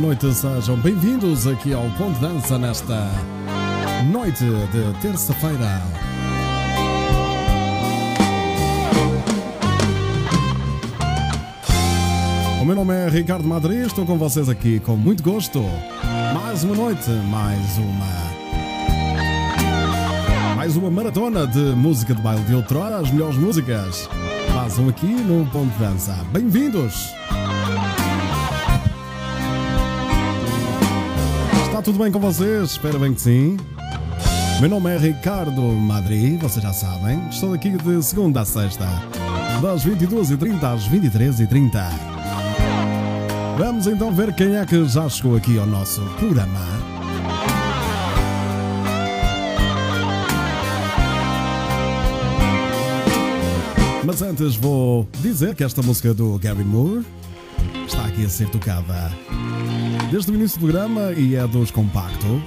boa noite, sejam bem-vindos aqui ao Ponto Dança nesta noite de terça-feira. O meu nome é Ricardo Madrid, estou com vocês aqui com muito gosto. Mais uma noite, mais uma. Mais uma maratona de música de baile de outrora, as melhores músicas. Passam aqui no Ponto Dança. Bem-vindos! Está tudo bem com vocês? Espero bem que sim. Meu nome é Ricardo Madrid, vocês já sabem. Estou aqui de segunda a sexta, das 22h30 às 23h30. Vamos então ver quem é que já chegou aqui ao nosso programa. Mas antes vou dizer que esta música do Gary Moore está aqui a ser tocada desde o início do programa e é dos Compacto.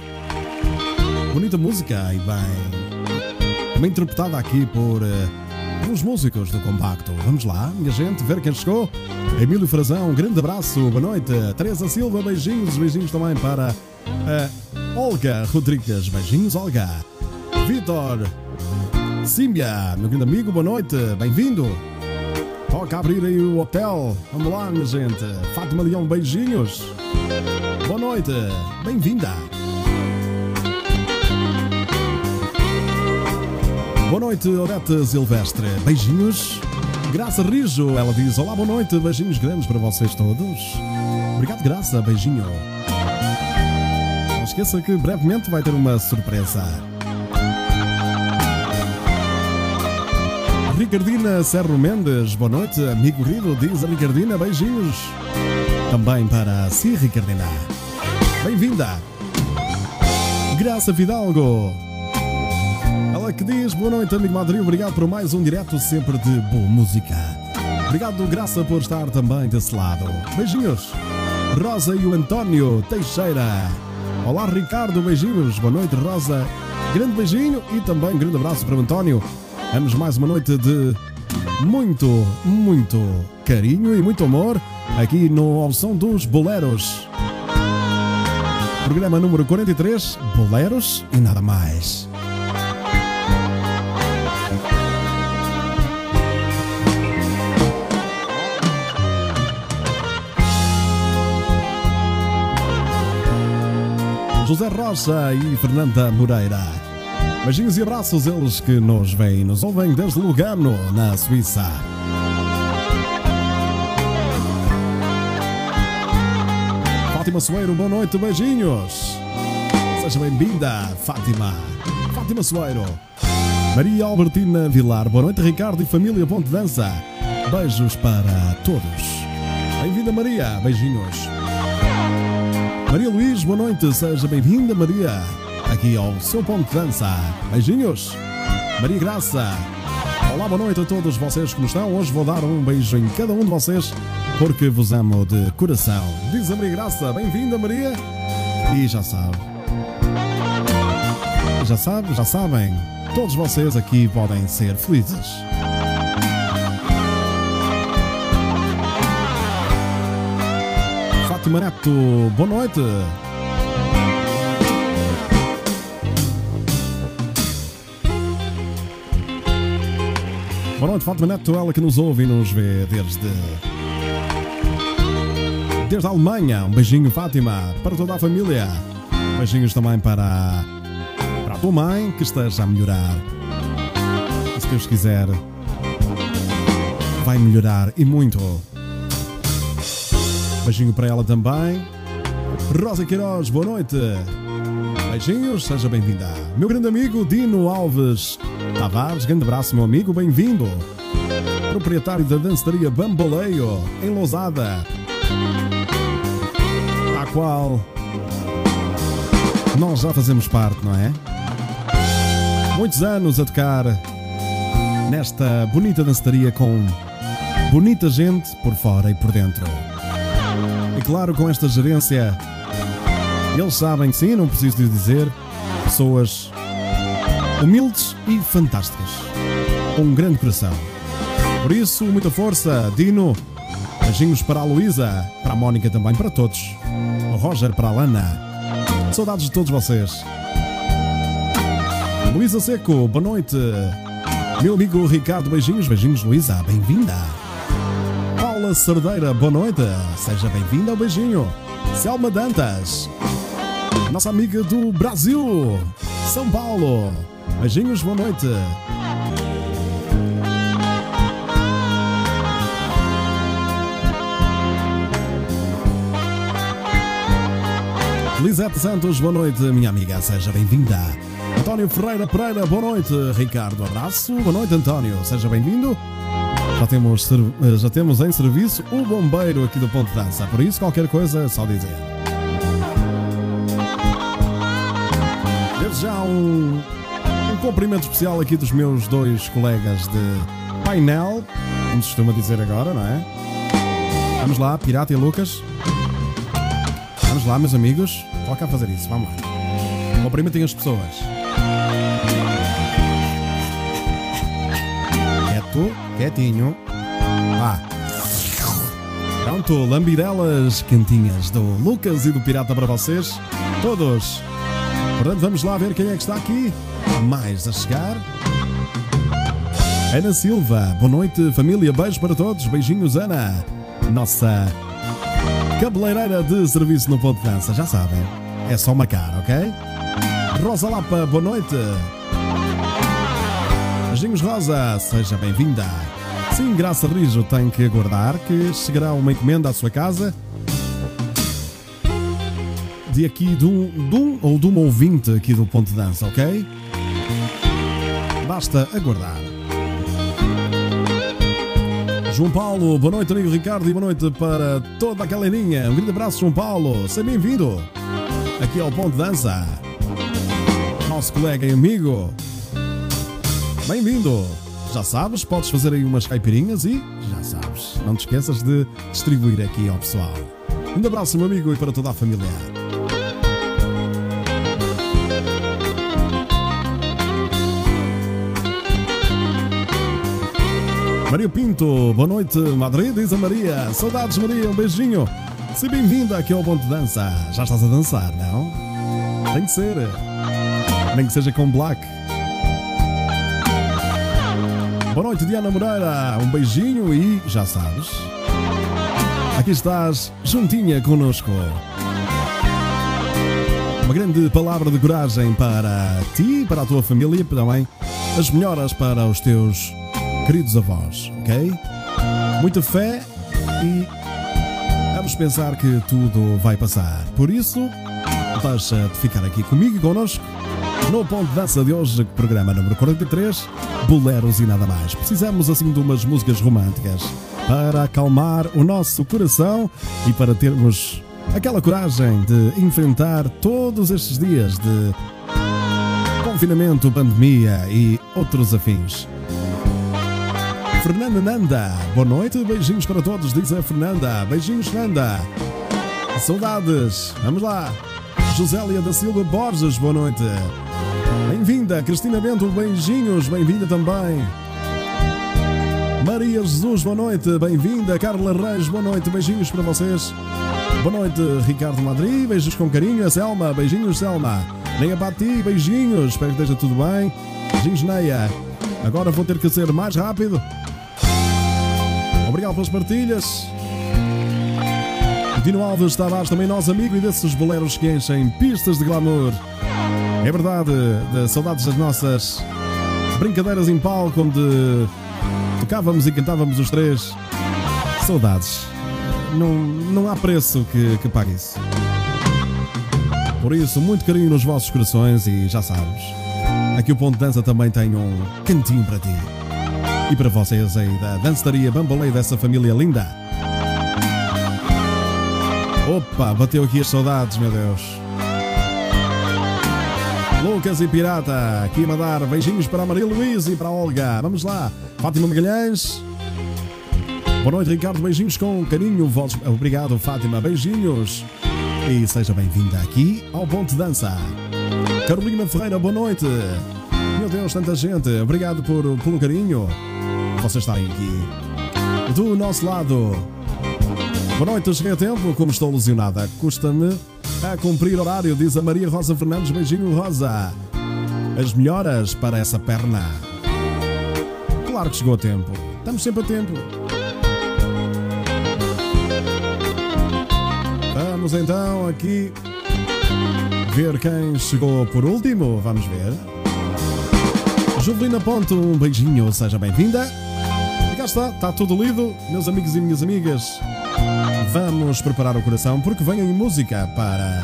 Bonita música e bem, bem interpretada aqui por uh, os músicos do Compacto. Vamos lá, minha gente, ver quem chegou. Emílio Frazão, um grande abraço, boa noite. Teresa Silva, beijinhos, beijinhos também para uh, Olga Rodrigues, beijinhos, Olga. Vitor Símbia, meu grande amigo, boa noite, bem-vindo. Toca abrir aí o hotel. Vamos lá, minha gente. Fátima Leão, beijinhos. Boa noite, bem-vinda. Boa noite, Odete Silvestre. Beijinhos. Graça Rijo, ela diz: Olá, boa noite, beijinhos grandes para vocês todos. Obrigado, Graça, beijinho. Não esqueça que brevemente vai ter uma surpresa. Ricardina Serro Mendes, boa noite, amigo querido, diz a Ricardina, beijinhos. Também para si, Ricardina. Bem-vinda. Graça Fidalgo. Ela que diz, boa noite, amigo Madrid, obrigado por mais um direto sempre de boa música. Obrigado, Graça, por estar também desse lado. Beijinhos. Rosa e o António Teixeira. Olá, Ricardo, beijinhos. Boa noite, Rosa. Grande beijinho e também um grande abraço para o António. Vamos mais uma noite de muito, muito carinho e muito amor aqui no Ao Som dos Boleros. Programa número 43, Boleros e nada mais. José Rocha e Fernanda Moreira. Beijinhos e abraços, eles que nos veem e nos ouvem desde Lugano, na Suíça. Fátima Soeiro, boa noite, beijinhos. Seja bem-vinda, Fátima. Fátima Soeiro. Maria Albertina Vilar, boa noite, Ricardo e família Ponte Dança. Beijos para todos. Bem-vinda, Maria, beijinhos. Maria Luís, boa noite, seja bem-vinda, Maria aqui ao seu ponto de dança. Beijinhos. Maria Graça. Olá, boa noite a todos vocês como estão. Hoje vou dar um beijo em cada um de vocês porque vos amo de coração. Diz a Maria Graça. Bem-vinda, Maria. E já sabe. Já sabe, já sabem. Todos vocês aqui podem ser felizes. Fátima Neto, boa noite. Boa noite, Fátima Neto, ela que nos ouve e nos vê desde. Desde a Alemanha. Um beijinho, Fátima, para toda a família. Beijinhos também para. para a tua mãe, que esteja a melhorar. E se Deus quiser, vai melhorar e muito. Beijinho para ela também. Rosa Queiroz, boa noite. Beijinhos, seja bem-vinda. Meu grande amigo Dino Alves Tavares, grande abraço, meu amigo, bem-vindo. Proprietário da danceteria Bamboleio, em Lousada, a qual nós já fazemos parte, não é? Muitos anos a tocar nesta bonita danceteria com bonita gente por fora e por dentro. E claro, com esta gerência, eles sabem sim, não preciso de dizer, pessoas humildes e fantásticas, com um grande coração. Por isso, muita força, Dino. Beijinhos para a Luísa, para a Mónica também, para todos. O Roger, para a Lana. Saudades de todos vocês. Luísa Seco, boa noite. Meu amigo Ricardo, beijinhos, beijinhos, Luísa, bem-vinda. Paula Cerdeira, boa noite. Seja bem-vinda beijinho. Selma Dantas, nossa amiga do Brasil, São Paulo. Beijinhos, boa noite. Lisete Santos, boa noite, minha amiga, seja bem-vinda. António Ferreira Pereira, boa noite. Ricardo, abraço, boa noite, António, seja bem-vindo. Já temos, já temos em serviço o bombeiro aqui do Ponto de Dança, por isso qualquer coisa é só dizer. Desde já um cumprimento especial aqui dos meus dois colegas de painel, como se costuma dizer agora, não é? Vamos lá, Pirata e Lucas. Vamos lá, meus amigos. Toca a fazer isso, vamos lá. Cumprimentem as pessoas. Quieto, quietinho. Vá. Pronto, lambirelas quentinhas do Lucas e do Pirata para vocês. Todos. Portanto, vamos lá ver quem é que está aqui. Mais a chegar. Ana Silva, boa noite, família. Beijo para todos. Beijinhos, Ana. Nossa cabeleireira de serviço no ponto de dança, já sabem. É só marcar, ok? Rosa Lapa, boa noite. Beijinhos, Rosa, seja bem-vinda. Sim, Graça Rijo tem que aguardar que chegará uma encomenda à sua casa de aqui de um, de um ou de uma ouvinte aqui do Ponto de Dança, ok? Basta aguardar. João Paulo, boa noite, amigo Ricardo, e boa noite para toda aquela linha. Um grande abraço, João Paulo. Seja bem-vindo aqui ao Ponto de Dança. Nosso colega e amigo. Bem-vindo. Já sabes, podes fazer aí umas caipirinhas e já sabes, não te esqueças de distribuir aqui ao pessoal. Um abraço, meu amigo, e para toda a família. Maria Pinto, boa noite, Madrid, diz a Maria. Saudades, Maria, um beijinho. Seja bem-vinda aqui ao Ponto de Dança. Já estás a dançar, não? Tem que ser. Nem que seja com Black. Boa noite, Diana Moreira. Um beijinho e já sabes. Aqui estás, juntinha conosco. Uma grande palavra de coragem para ti, para a tua família e também as melhoras para os teus queridos avós, ok? Muita fé e vamos pensar que tudo vai passar. Por isso, deixa de ficar aqui comigo e connosco no ponto de dança de hoje, programa número 43, Boleros e nada mais. Precisamos assim de umas músicas românticas para acalmar o nosso coração e para termos aquela coragem de enfrentar todos estes dias de confinamento, pandemia e outros afins. Fernanda Nanda, boa noite, beijinhos para todos, diz a Fernanda. Beijinhos, Fernanda. Saudades, vamos lá. Josélia da Silva Borges, boa noite. Bem-vinda, Cristina Bento, beijinhos, bem-vinda também. Maria Jesus, boa noite, bem-vinda. Carla Reis, boa noite, beijinhos para vocês. Boa noite, Ricardo Madri, beijos com carinho. A Selma, beijinhos, Selma. Neia Bati, beijinhos, espero que esteja tudo bem. Beijinhos, Neia. Agora vou ter que ser mais rápido. Obrigado pelas partilhas. Dino Alves Tavares, também nosso amigo e desses boleros que enchem pistas de glamour. É verdade, de saudades das nossas brincadeiras em palco onde tocávamos e cantávamos os três. Saudades. Não, não há preço que, que pague isso. Por isso, muito carinho nos vossos corações e já sabes. Aqui o Ponto de Dança também tem um cantinho para ti. E para vocês aí da Dançaria Bambolei dessa família linda. Opa, bateu aqui as saudades, meu Deus. Lucas e Pirata, aqui a mandar beijinhos para a Maria Luísa e para a Olga. Vamos lá, Fátima Magalhães. Boa noite, Ricardo. Beijinhos com carinho. Obrigado, Fátima. Beijinhos. E seja bem-vinda aqui ao Ponto de Dança. Carolina Ferreira, boa noite. Meu Deus, tanta gente. Obrigado por, pelo carinho. Vocês estarem aqui. Do nosso lado. Boa noite, cheguei a tempo, como estou lesionada. Custa-me a cumprir horário, diz a Maria Rosa Fernandes. Beijinho, Rosa. As melhoras para essa perna. Claro que chegou a tempo. Estamos sempre a tempo. Vamos então aqui ver quem chegou por último. Vamos ver. Juvelina Ponto, um beijinho, seja bem-vinda. Cá está, está tudo lido, meus amigos e minhas amigas. Vamos preparar o coração porque vem aí música para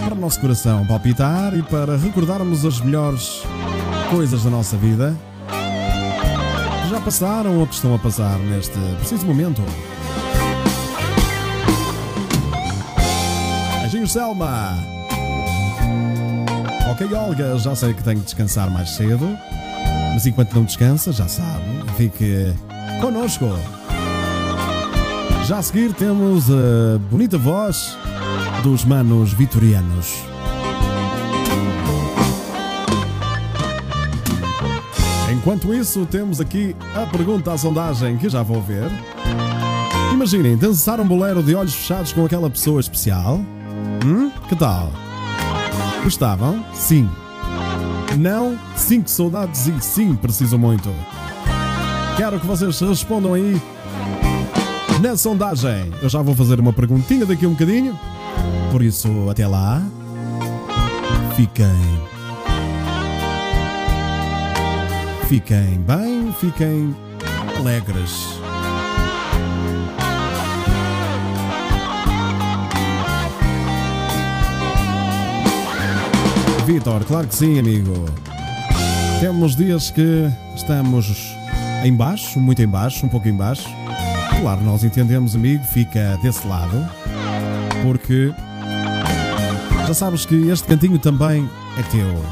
para o nosso coração palpitar e para recordarmos as melhores coisas da nossa vida já passaram ou que estão a passar neste preciso momento. Beijinhos, Selma! Ok, Olga, já sei que tenho que descansar mais cedo, mas enquanto não descansa, já sabe, fique connosco. Já a seguir temos a bonita voz dos manos vitorianos. Enquanto isso, temos aqui a pergunta à sondagem que já vou ver. Imaginem, dançar um bolero de olhos fechados com aquela pessoa especial. Hum? Que tal? Gostavam? Sim. Não? Que saudades e sim, preciso muito. Quero que vocês respondam aí na sondagem. Eu já vou fazer uma perguntinha daqui a um bocadinho. Por isso, até lá. Fiquem. Fiquem bem, fiquem alegres. Vitor, claro que sim, amigo. Temos dias que estamos em baixo, muito em baixo, um pouco em baixo. Claro, nós entendemos, amigo, fica desse lado, porque já sabes que este cantinho também é teu.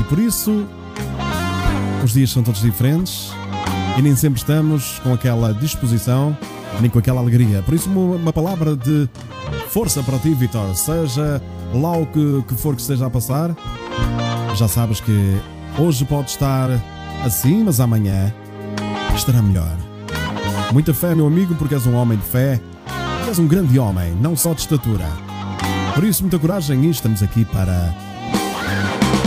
E por isso, os dias são todos diferentes e nem sempre estamos com aquela disposição nem com aquela alegria. Por isso, uma, uma palavra de força para ti, Vitor. Seja lá o que, que for que esteja a passar, já sabes que hoje pode estar assim, mas amanhã estará melhor. Muita fé, meu amigo, porque és um homem de fé. És um grande homem, não só de estatura. Por isso, muita coragem e estamos aqui para,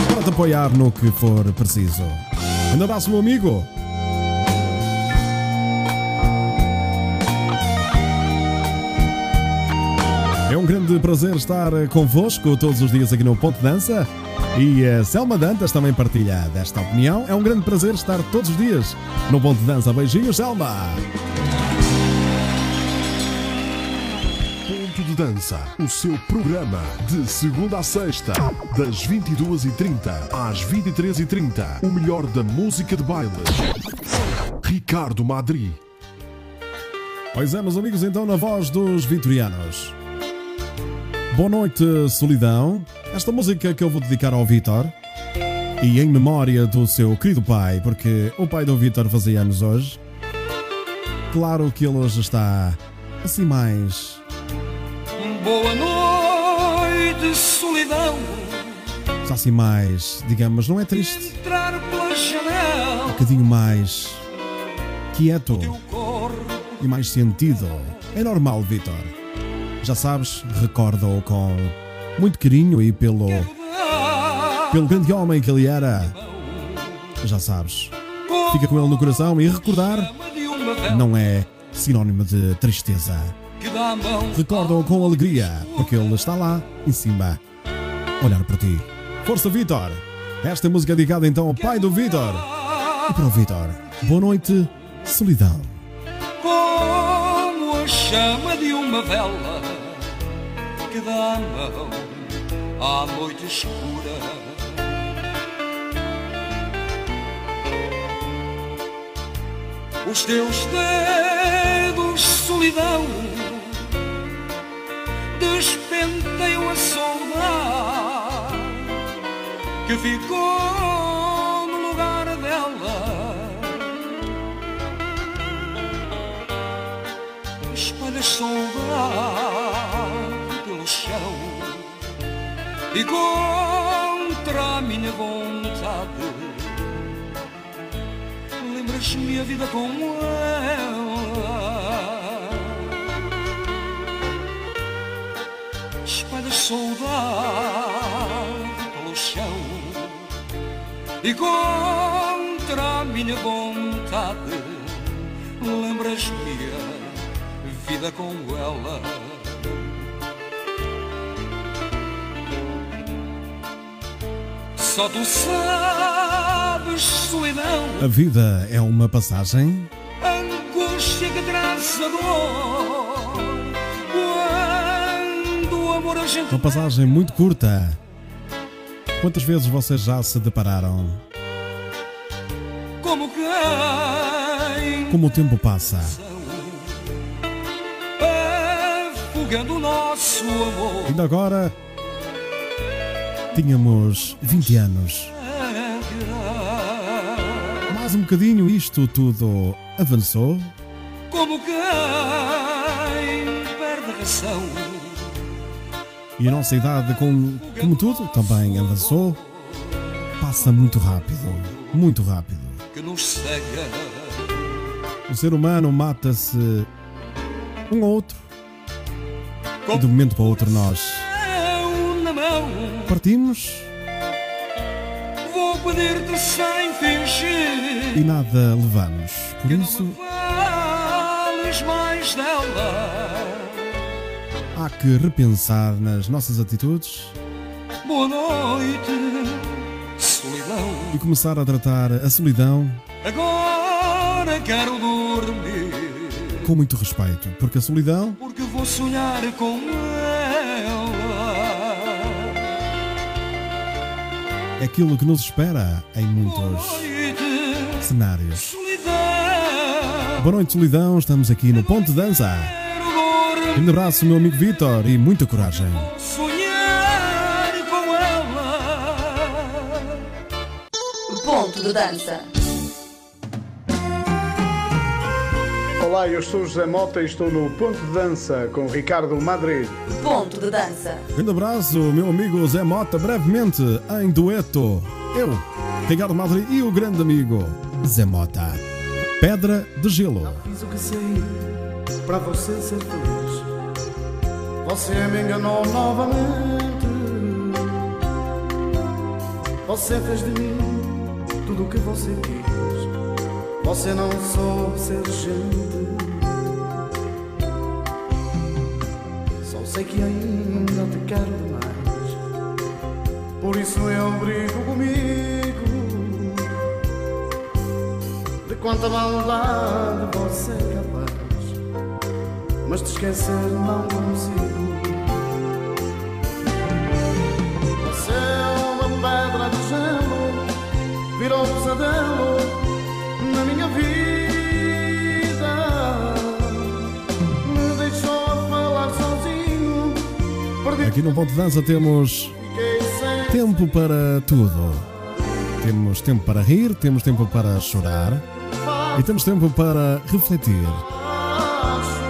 para te apoiar no que for preciso. Um abraço, meu amigo. É um grande prazer estar convosco todos os dias aqui no Ponto Dança. E a Selma Dantas também partilha desta opinião. É um grande prazer estar todos os dias no Ponto Dança. Beijinhos, Selma! Ponto de Dança, o seu programa de segunda a sexta, das 22h30 às 23h30. O melhor da música de baile. Ricardo Madri. Pois é, meus amigos, então na voz dos vitorianos. Boa noite, solidão. Esta música que eu vou dedicar ao Vitor e em memória do seu querido pai, porque o pai do Vitor fazia anos hoje. Claro que ele hoje está assim mais. Boa noite, solidão. Está assim mais, digamos, não é triste, Entrar pela um janela. bocadinho mais quieto e mais sentido. É normal, Vitor. Já sabes, recorda-o com muito carinho e pelo, pelo grande homem que ele era. Já sabes, fica com ele no coração e recordar não é sinónimo de tristeza. Recordam com alegria, porque ele está lá, em cima, olhar para ti. Força, Vitor! Esta música é dedicada então ao pai do Vitor. E para o Vitor, boa noite, solidão. Como a chama de uma vela que dá a mão à noite escura. Os teus dedos, solidão, despenteiam a saudade que ficou no lugar dela. espalha saudade e contra a minha vontade. Lembras-me a vida como ela. Espalhas saudade pelo chão e contra a minha vontade. Lembras-me a vida com ela Só tu sabes, solidão, A vida é uma passagem. angústia que traz a dor. Quando o amor a gente Uma passagem muito curta. Quantas vezes vocês já se depararam? como quem Como o tempo passa. afogando o nosso amor. Ainda agora tínhamos 20 anos. Mais um bocadinho isto tudo avançou. Como quem perde razão. E a nossa idade, com, como tudo, também avançou. Passa muito rápido. Muito rápido. que nos cega. O ser humano mata-se um ao outro. E de um momento para o outro nós partimos vou pedir-te sem fingir. e nada levamos. Por Que isso não fales mais dela. há que repensar nas nossas atitudes Boa noite, solidão. e começar a tratar a solidão Agora quero dormir. com muito respeito, porque a solidão Porque vou sonhar com ela. Aquilo que nos espera em muitos noite, cenários. solidão. Boa noite, solidão. Estamos aqui no Ponto de Dança. Um abraço, meu amigo Vitor, e muita coragem. Sonhar com ela. Ponto de dança. Olá, eu sou José Mota e estou no Ponto de Dança com Ricardo Madrid. Ponto de dança. Grande abraço, meu amigo Zé Mota, brevemente em dueto. Eu, Ricardo Madre e o grande amigo Zé Mota. Pedra de Gelo. Fiz o que sei para você ser feliz. Você me enganou novamente. Você fez de mim tudo o que você quis. Você não soube ser gente. Só sei que ainda te quero demais. Por isso eu brigo comigo. De quanta maldade você é capaz Mas te esquecer não consigo Você é uma pedra de gelo Virou pesadelo Aqui no Ponto de Dança temos tempo para tudo. Temos tempo para rir, temos tempo para chorar e temos tempo para refletir.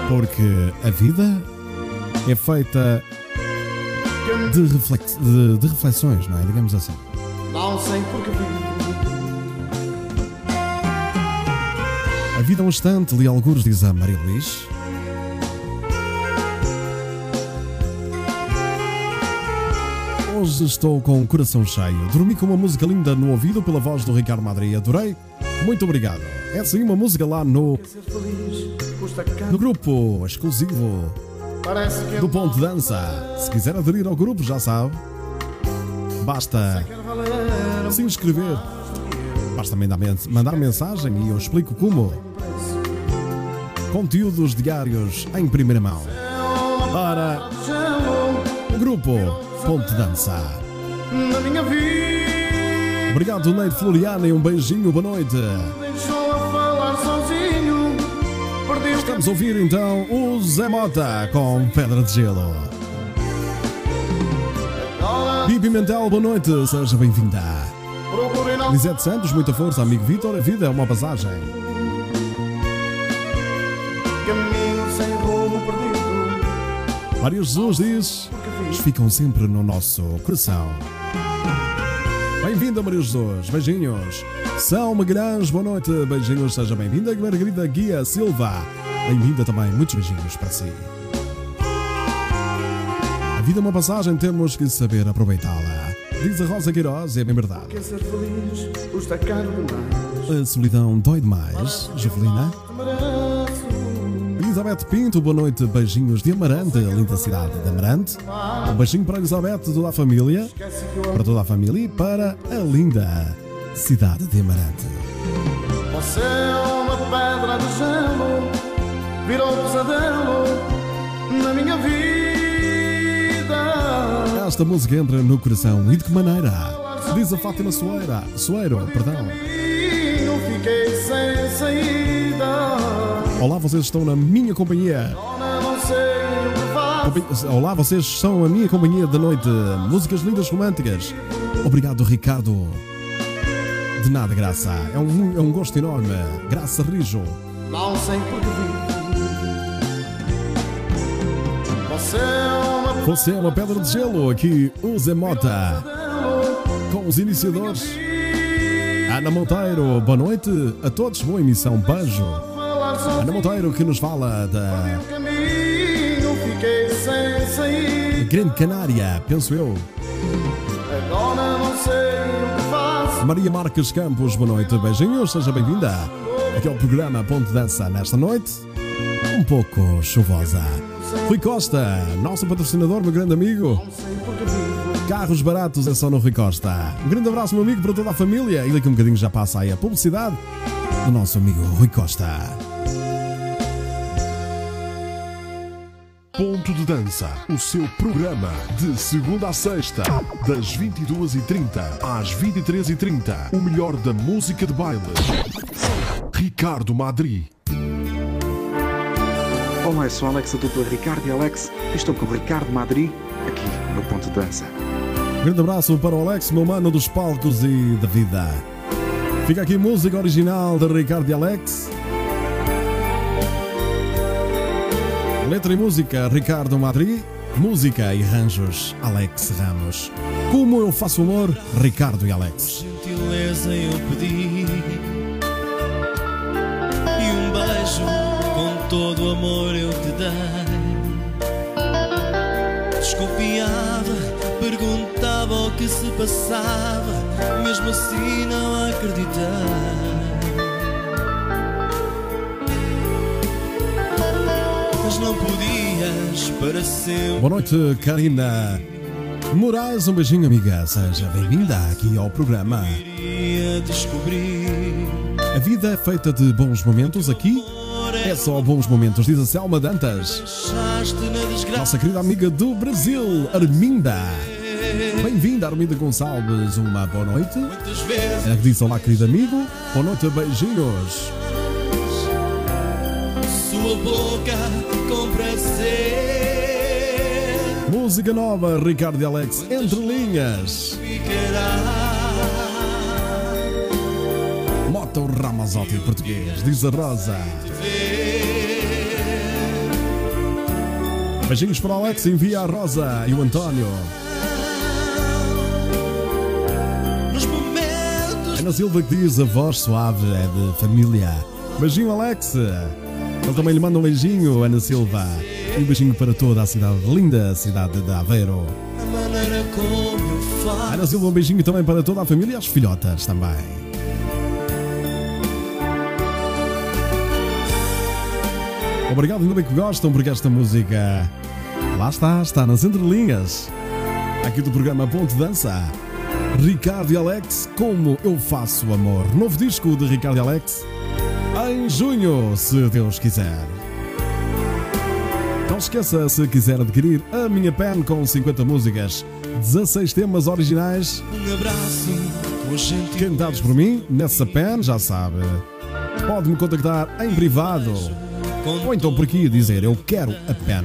Porque a vida é feita de, reflex- de- de reflexões, não é? Digamos assim. Não sei porque A vida é um instante, li alguns, diz a Maria Luís. Hoje estou com o coração cheio. Dormi com uma música linda no ouvido pela voz do Ricardo Madri. Adorei. Muito obrigado. É sim uma música lá no, no grupo exclusivo do Ponto de Dança. Se quiser aderir ao grupo, já sabe. Basta se inscrever. Basta mandar mensagem e eu explico como. Conteúdos diários em primeira mão. Para o grupo Ponte Dança. na minha vida Obrigado, Neide Floriana, e um beijinho, boa noite. deixou a ouvir então o Zé Mota com Pedra de Gelo. caminho. Bi Pimentel, boa noite, seja bem-vinda. Lisete Santos, muita força, amigo Vitor, a vida é uma passagem. Maria Jesus diz: "Eles ficam sempre no nosso coração. Bem-vinda, Maria Jesus, beijinhos. São Magalhães, boa noite, beijinhos, seja bem-vinda. Margarida Guia Silva, bem-vinda também, muitos beijinhos para si. A vida é uma passagem, temos que saber aproveitá-la. Diz a Rosa Queiroz, é bem verdade. Quer ser feliz, custa caro demais. A solidão dói demais, Jovelina. Elizabeth Pinto, boa noite, beijinhos de Amarante, linda cidade de Amarante. Um beijinho para a Elizabeth, toda a família, para toda a família e para a linda cidade de Amarante. Você é uma pedra de gelo, virou pesadelo na minha vida. Esta música entra no coração e de que maneira? Diz a Fátima Soeira, Soeiro, perdão. Fiquei sem saída. Olá, vocês estão na minha companhia. Olá, vocês são a minha companhia da noite. Músicas lindas românticas. Obrigado, Ricardo. De nada, Graça. É um, é um gosto enorme. Graça Rijo. Não sei vivo. Você é uma Você é uma pedra de gelo. Aqui, o Zé Mota. Com os iniciadores. Ana Monteiro, boa noite a todos. Boa emissão. Beijo. Ana Monteiro que nos fala da. Grande Canária, penso eu. Agora não sei o que faço. Maria Marques Campos, boa noite, beijinhos, seja bem-vinda. Aqui é o programa Ponte Dança nesta noite, um pouco chuvosa. Rui Costa, nosso patrocinador, meu grande amigo. Carros baratos é só no Rui Costa. Um grande abraço, meu amigo, para toda a família. E daqui a um bocadinho já passa aí a publicidade do nosso amigo Rui Costa. Ponto de Dança, o seu programa de segunda a sexta, das 22h30 às 23h30. O melhor da música de baile. Ricardo Madri. Olá, eu sou Alex, a dupla Ricardo e Alex, e estou com o Ricardo Madri, aqui no Ponto de Dança. Grande abraço para o Alex, meu mano dos palcos e da vida. Fica aqui música original de Ricardo e Alex. Letra e música, Ricardo Madri. Música e arranjos, Alex Ramos. Como eu faço amor, Ricardo e Alex. gentileza eu pedi E um beijo com todo o amor eu te dei Desconfiava, perguntava o que se passava Mesmo assim não acreditei Mas não podias para sempre Boa noite, Karina Moraes. Um beijinho, amiga. Seja bem-vinda aqui ao programa. A vida é feita de bons momentos aqui. É só bons momentos, diz a Selma Dantas. Nossa querida amiga do Brasil, Arminda. Bem-vinda, Arminda Gonçalves. Uma boa noite. Ela disse olá, querido amigo. Boa noite, beijinhos. Boca com prazer Música nova, Ricardo e Alex, entre linhas. ficará. Moto Ramazotti português, diz a Rosa. Beijinhos para o Alex, envia a Rosa e o António. Ana Silva que diz a voz suave é de família. Beijinho, Alex. Ele também lhe manda um beijinho, Ana Silva. E um beijinho para toda a cidade, linda cidade de Aveiro. a Ana Silva, um beijinho também para toda a família e as filhotas também. Obrigado, ainda bem que gostam, porque esta música lá está, está nas entrelinhas. Aqui do programa Ponto Dança. Ricardo e Alex, Como Eu Faço Amor. Novo disco de Ricardo e Alex em junho, se Deus quiser. Não esqueça, se quiser adquirir a minha pen com 50 músicas, 16 temas originais, um abraço cantados por mim, nessa pen, já sabe. Pode-me contactar em privado ou então por aqui dizer eu quero a pen.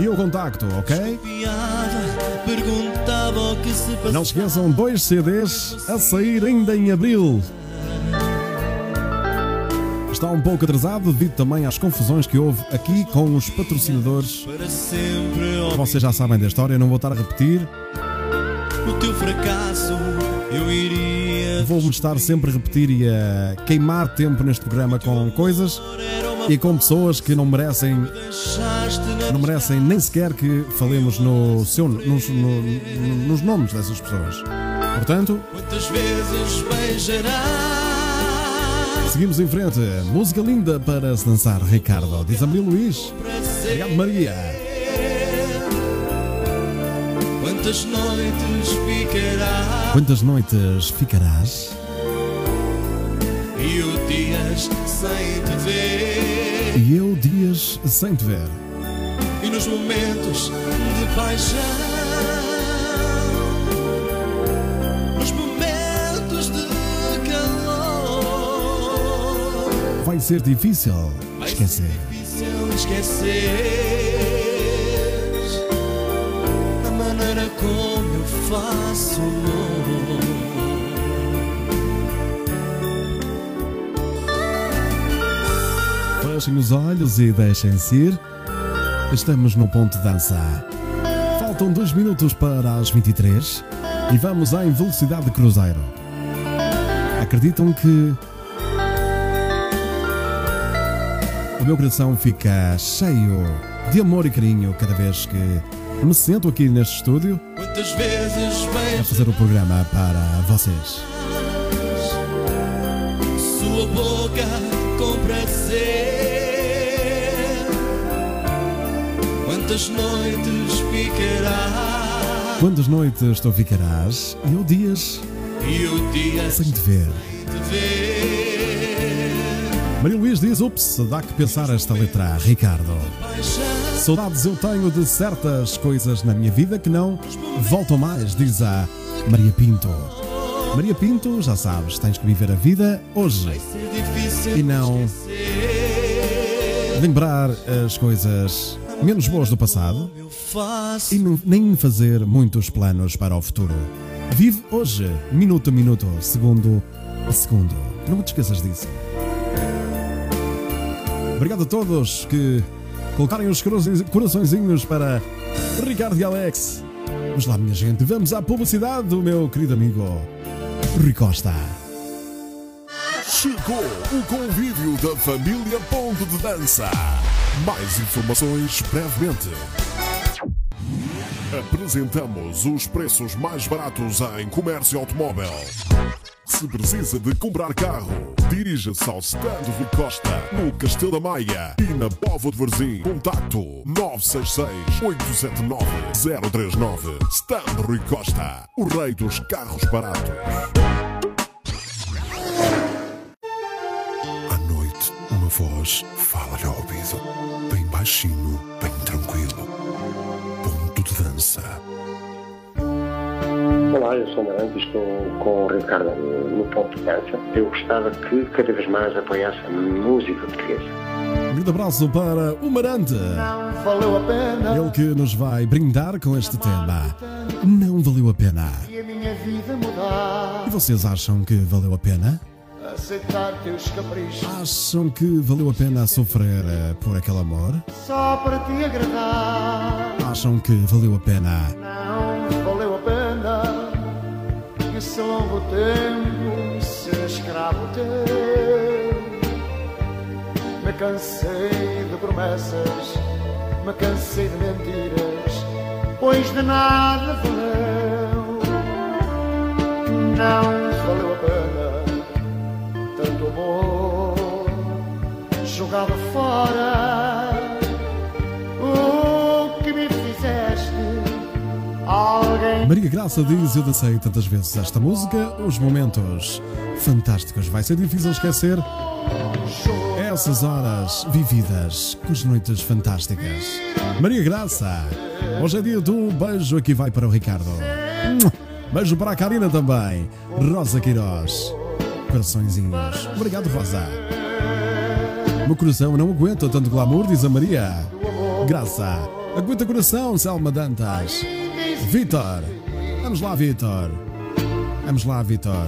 E eu contacto, ok? Não esqueçam, dois CDs a sair ainda em abril. Está um pouco atrasado devido também às confusões que houve aqui com os patrocinadores. Vocês já sabem da história, não vou estar a repetir. o teu fracasso eu iria vou-me estar sempre a repetir e a queimar tempo neste programa com coisas e com pessoas que não merecem, não merecem nem sequer que falemos no seu, nos, no- no- nos nomes dessas pessoas. Portanto, Quantas vezes beijarás? Seguimos em frente. Música linda para se dançar, Ricardo. Diz a Maria Luís. Obrigado, Maria. Quantas noites ficarás? Quantas noites ficarás? E o dias sem te ver? E eu dias sem te ver. E nos momentos de paixão? Vai ser difícil Vai esquecer. ser difícil esqueceres a maneira como eu faço amor. Fechem os olhos e deixem-se ir. Estamos no ponto de dança. Faltam dois minutos para as 23 e vamos em velocidade de cruzeiro. Acreditam que o meu coração fica cheio de amor e carinho cada vez que me sento aqui neste estúdio a fazer o programa para vocês. sua boca com prazer? Quantas noites ficará? Quantas noites tu ficarás e eu dias E o dia sem te ver. te ver? Maria Luís diz: Ups, dá que pensar esta letra, Ricardo. Saudades eu tenho de certas coisas na minha vida que não voltam mais, diz a Maria Pinto. Maria Pinto, já sabes, tens que viver a vida hoje e não lembrar as coisas menos boas do passado e nem fazer muitos planos para o futuro. Vive hoje, minuto a minuto, segundo a segundo. Não te esqueças disso. Obrigado a todos que colocarem os coraçõezinhos para Ricardo e Alex. Vamos lá, minha gente, vamos à publicidade do meu querido amigo Rui Costa. Chegou o convívio da família Ponto de Dança. Mais informações brevemente. Apresentamos os preços mais baratos em comércio automóvel. Se precisa de comprar carro, dirija-se ao Stand Rui Costa, no Castelo da Maia e na Povo de Varzim. Contacto 966-879-039. Stand Rui Costa, o rei dos carros baratos. À noite, uma voz fala-lhe ao ouvido, bem baixinho, bem tranquilo. Ponto de dança. Olá, eu sou Marante e estou com o Ricardo no ponto de dança. Eu gostava que cada vez mais apoiasse a música portuguesa. Um grande abraço para o Marante, Valeu a pena ele que nos vai brindar com este tema. Não valeu a pena. e a minha vida mudar. E vocês acham que valeu a pena? Aceitar teus caprichos Acham que valeu a pena sofrer eh, por aquele amor? só para te agradar. Acham que valeu a pena Não tempo ser escravo teu. Me cansei de promessas, me cansei de mentiras, pois de nada valeu. Não valeu a pena tanto amor jogado fora. Maria Graça diz: Eu dancei tantas vezes esta música, os momentos fantásticos. Vai ser difícil esquecer essas horas vividas com as noites fantásticas. Maria Graça, hoje é dia do beijo. Aqui vai para o Ricardo. Beijo para a Karina também. Rosa Queiroz. Coraçõezinhos. Obrigado, Rosa. Meu coração não aguenta tanto glamour, diz a Maria. Graça. Aguenta coração, Selma Dantas. Vitor. Vamos lá, Vitor. Vamos lá, Vitor.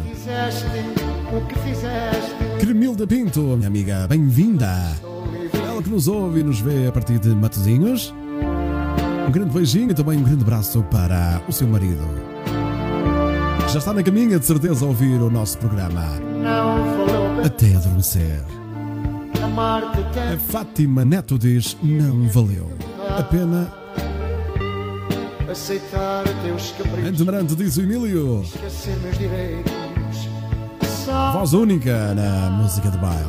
Cremilda Pinto, minha amiga, bem-vinda. Ela que nos ouve e nos vê a partir de Matosinhos. Um grande beijinho e também um grande abraço para o seu marido. Já está na caminha de certeza a ouvir o nosso programa. Até adormecer. A. Fátima Neto diz: não valeu. A pena. Aceitar teus caprichos. Antemarante diz o Emílio. Esquecer meus direitos. Voz única na música de baile.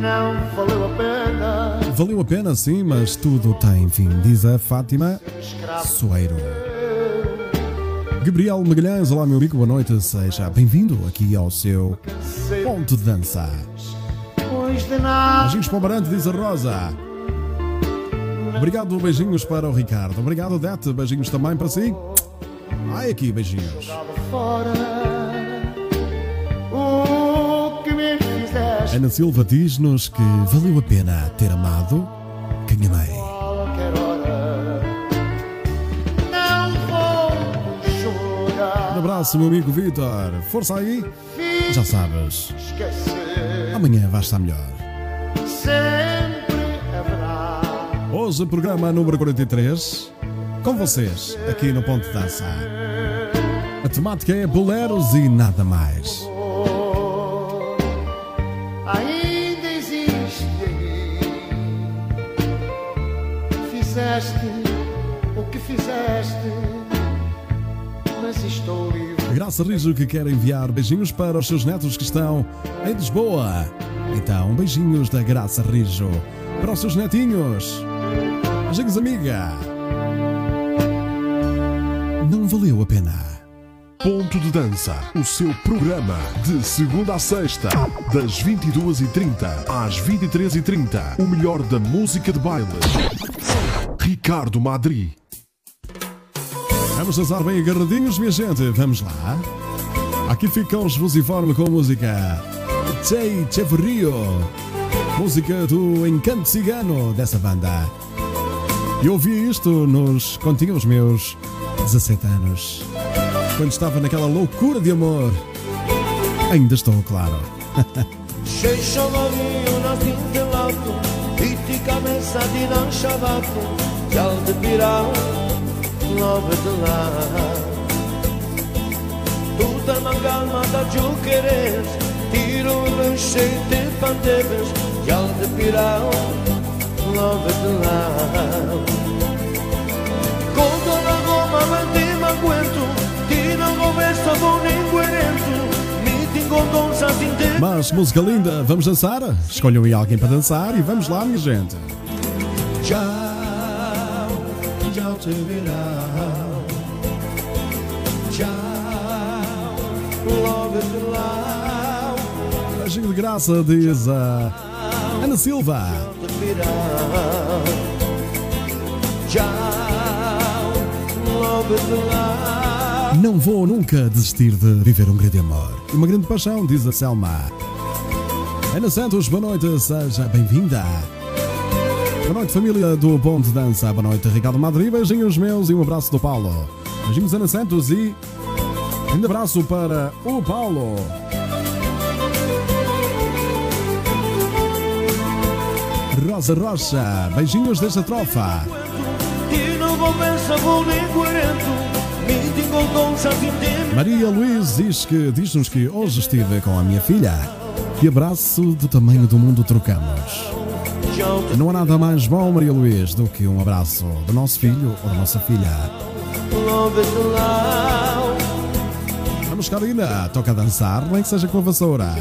não valeu a pena. Valeu a pena, sim, mas tudo tem fim, diz a Fátima. Soeiro. Gabriel Magalhães, olá meu amigo, boa noite, seja bem-vindo aqui ao seu ponto de dança. Pois de nada. Beijinhos para o Barante, diz a Rosa. Obrigado, beijinhos para o Ricardo. Obrigado, Dete, beijinhos também para si. Ai, aqui, beijinhos. Ana Silva diz-nos que valeu a pena ter amado quem amei. Um abraço, meu amigo Vitor. Força aí. Já sabes, amanhã vai estar melhor. Hoje, programa número 43, com vocês, aqui no Ponto de Dança. A temática é boleros e nada mais. Ainda existe. Fizeste o que fizeste, mas estou livre. A Graça Rijo que quer enviar beijinhos para os seus netos que estão em Lisboa. Então, beijinhos da Graça Rijo para os seus netinhos. Beijinhos, amiga. Não valeu a pena. Ponto de Dança, o seu programa de segunda a sexta, das 22h30 às 23h30. O melhor da música de baile. Ricardo Madri. Vamos dançar bem agarradinhos, minha gente. Vamos lá. Aqui ficam os Fusiforme com a música Tchei Cheverrio. Música do Encanto Cigano dessa banda. Eu ouvi isto nos continha os meus 17 anos. Quando estava naquela loucura de amor. Ainda estou, claro. Pitti messa di lanciavato, che. Tutta da giocheres, tiro le scelte che al de pirao, love de la. Conto la goma vendi ma cuento, tino goverso buon inguerento, mi tingo con sa tinte. Mas, música linda, vamos dançar? Escolham aí alguém para dançar e vamos lá, minha gente. Tchau, tchau te. Tchau, love is loud Beijinho de graça, diz a Ana Silva. Não vou nunca desistir de viver um grande amor. E uma grande paixão, diz a Selma. Ana Santos, boa noite, seja bem-vinda. Boa noite, família do Ponto de Dança. Boa noite, Ricardo Madri. Beijinhos meus e um abraço do Paulo. Beijinhos, Ana Santos, e um abraço para o Paulo. Rosa Rocha, beijinhos desta trofa. Maria Luiz diz que diz-nos que hoje estive com a minha filha. Que abraço do tamanho do mundo trocamos. Não há nada mais bom, Maria Luiz, do que um abraço do nosso filho ou da nossa filha. Vamos, Carolina, toca dançar, nem que seja com a vassoura.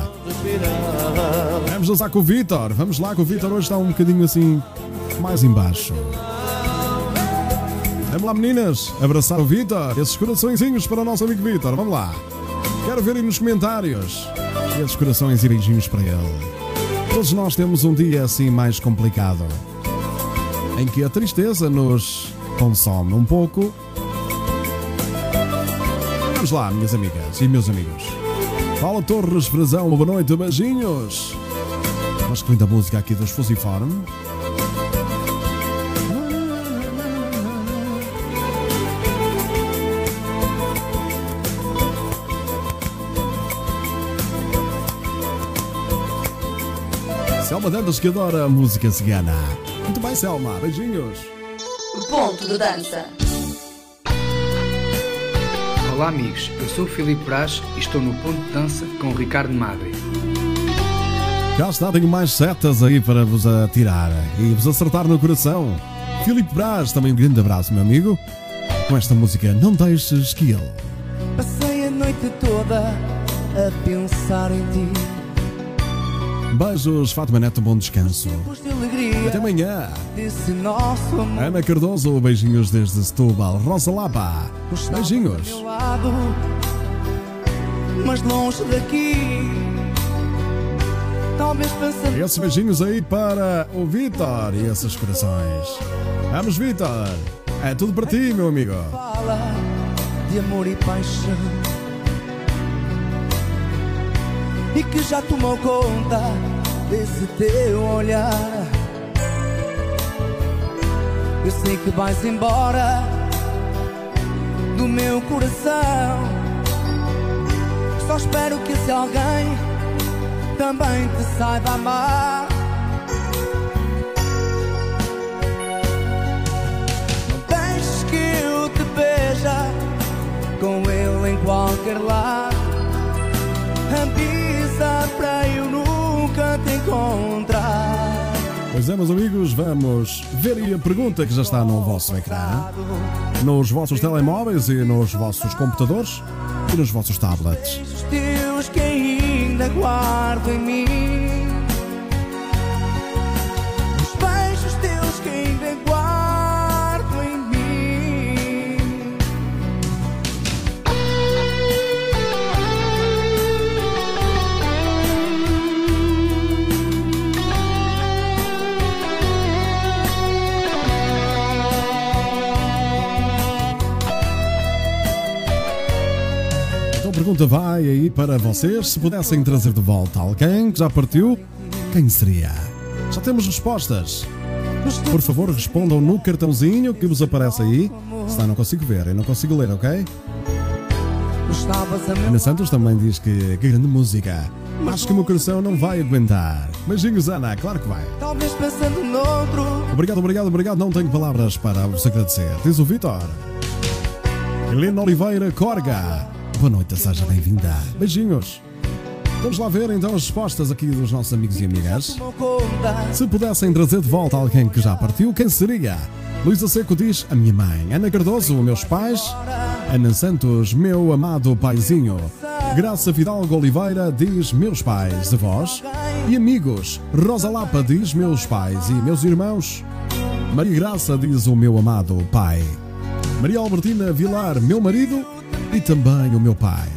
Vamos dançar com o Vitor. Vamos lá, que o Vitor hoje está um bocadinho assim, mais embaixo. Vamos lá, meninas, abraçar o Vitor. Esses coraçõezinhos para o nosso amigo Vitor. Vamos lá. Quero ver aí nos comentários. Esses corações e beijinhos para ele. Todos nós temos um dia assim mais complicado. Em que a tristeza nos consome um pouco. Vamos lá, minhas amigas e meus amigos. Fala Torres Frazão, boa noite, beijinhos. Mas que linda música aqui dos Fusiforme. Selma Dantas que adora a música cigana. Muito bem, Selma, beijinhos. Ponto de dança. Olá amigos, eu sou o Filipe Brás e estou no Ponto de Dança com o Ricardo Madre. Já está, tenho mais setas aí para vos atirar e vos acertar no coração. Filipe Brás, também um grande abraço, meu amigo. Com esta música, não deixes que ele. Passei a noite toda a pensar em ti. Beijos, Fátima Neto, bom descanso. De Até amanhã. Ana Cardoso, beijinhos desde Setúbal. Rosa Lapa, beijinhos. Lado, mas longe daqui. Esses beijinhos aí para o Vitor e esses corações. Vamos, Vitor. É tudo para ti, meu amigo. Fala de amor e paixão. E que já tomou conta desse teu olhar. Eu sei que vais embora do meu coração. Só espero que esse alguém também te saiba amar. Não deixes que eu te beija com ele em qualquer lado. Avisa para eu nunca te encontrar. Pois é, meus amigos, vamos ver aí a pergunta que já está no vosso ecrã, nos vossos telemóveis e nos vossos computadores e nos vossos tablets. Ainda guardo em mim. Pergunta vai aí para vocês. Se pudessem trazer de volta alguém que já partiu, quem seria? Já temos respostas. Por favor, respondam no cartãozinho que vos aparece aí. Senão não consigo ver, eu não consigo ler, ok? Ana Santos também diz que, que grande música. Acho que o meu coração não vai aguentar. Beijinhos, Ana, claro que vai. Talvez pensando noutro. Obrigado, obrigado, obrigado. Não tenho palavras para vos agradecer. Diz o Vitor. Helena Oliveira Corga. Boa noite, seja bem-vinda. Beijinhos. Vamos lá ver então as respostas aqui dos nossos amigos e amigas. Se pudessem trazer de volta alguém que já partiu, quem seria? Luísa Seco diz a minha mãe. Ana Cardoso, meus pais. Ana Santos, meu amado paizinho. Graça Fidalgo Oliveira diz meus pais, avós e amigos. Rosa Lapa diz meus pais e meus irmãos. Maria Graça diz o meu amado pai. Maria Albertina Vilar, meu marido e também o meu pai.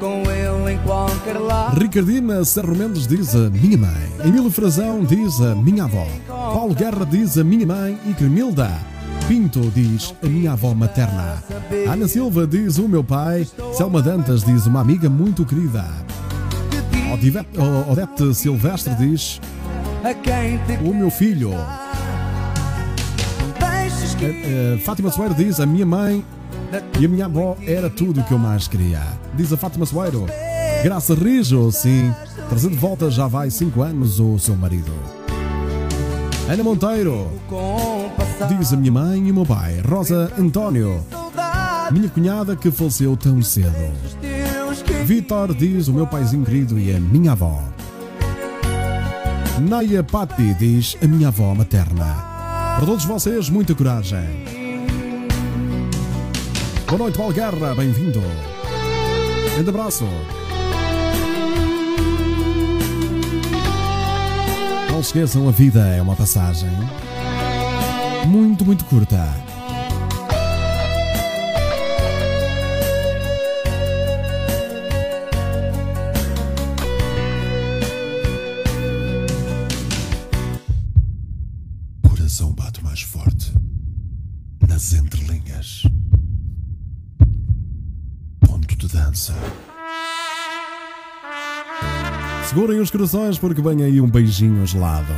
Com ele em qualquer lado. Ricardina Serro Mendes diz a minha mãe. Emílio Frazão diz a minha avó. Paulo Guerra diz a minha mãe e Cremilda. Pinto diz a minha avó materna. Ana Silva diz o meu pai. Selma Dantas diz uma amiga muito querida. Odete Silvestre diz o meu filho. Eh, eh, Fátima Soeiro diz a minha mãe e a minha avó era tudo o que eu mais queria. Diz a Fátima Soeiro. Graça Rijo, sim. Trazer de volta já vai cinco anos o seu marido. Ana Monteiro. Diz a minha mãe e o meu pai. Rosa António. Minha cunhada que faleceu tão cedo. Vitor diz o meu paizinho querido e a minha avó. Naya Patti diz a minha avó materna. Para todos vocês, muita coragem. Boa noite, Valguerra, bem-vindo. Grande abraço. Não esqueçam, a vida é uma passagem muito, muito curta. Coração bate mais forte nas entrelinhas. Dança. Segurem os corações porque vem aí um beijinho gelado.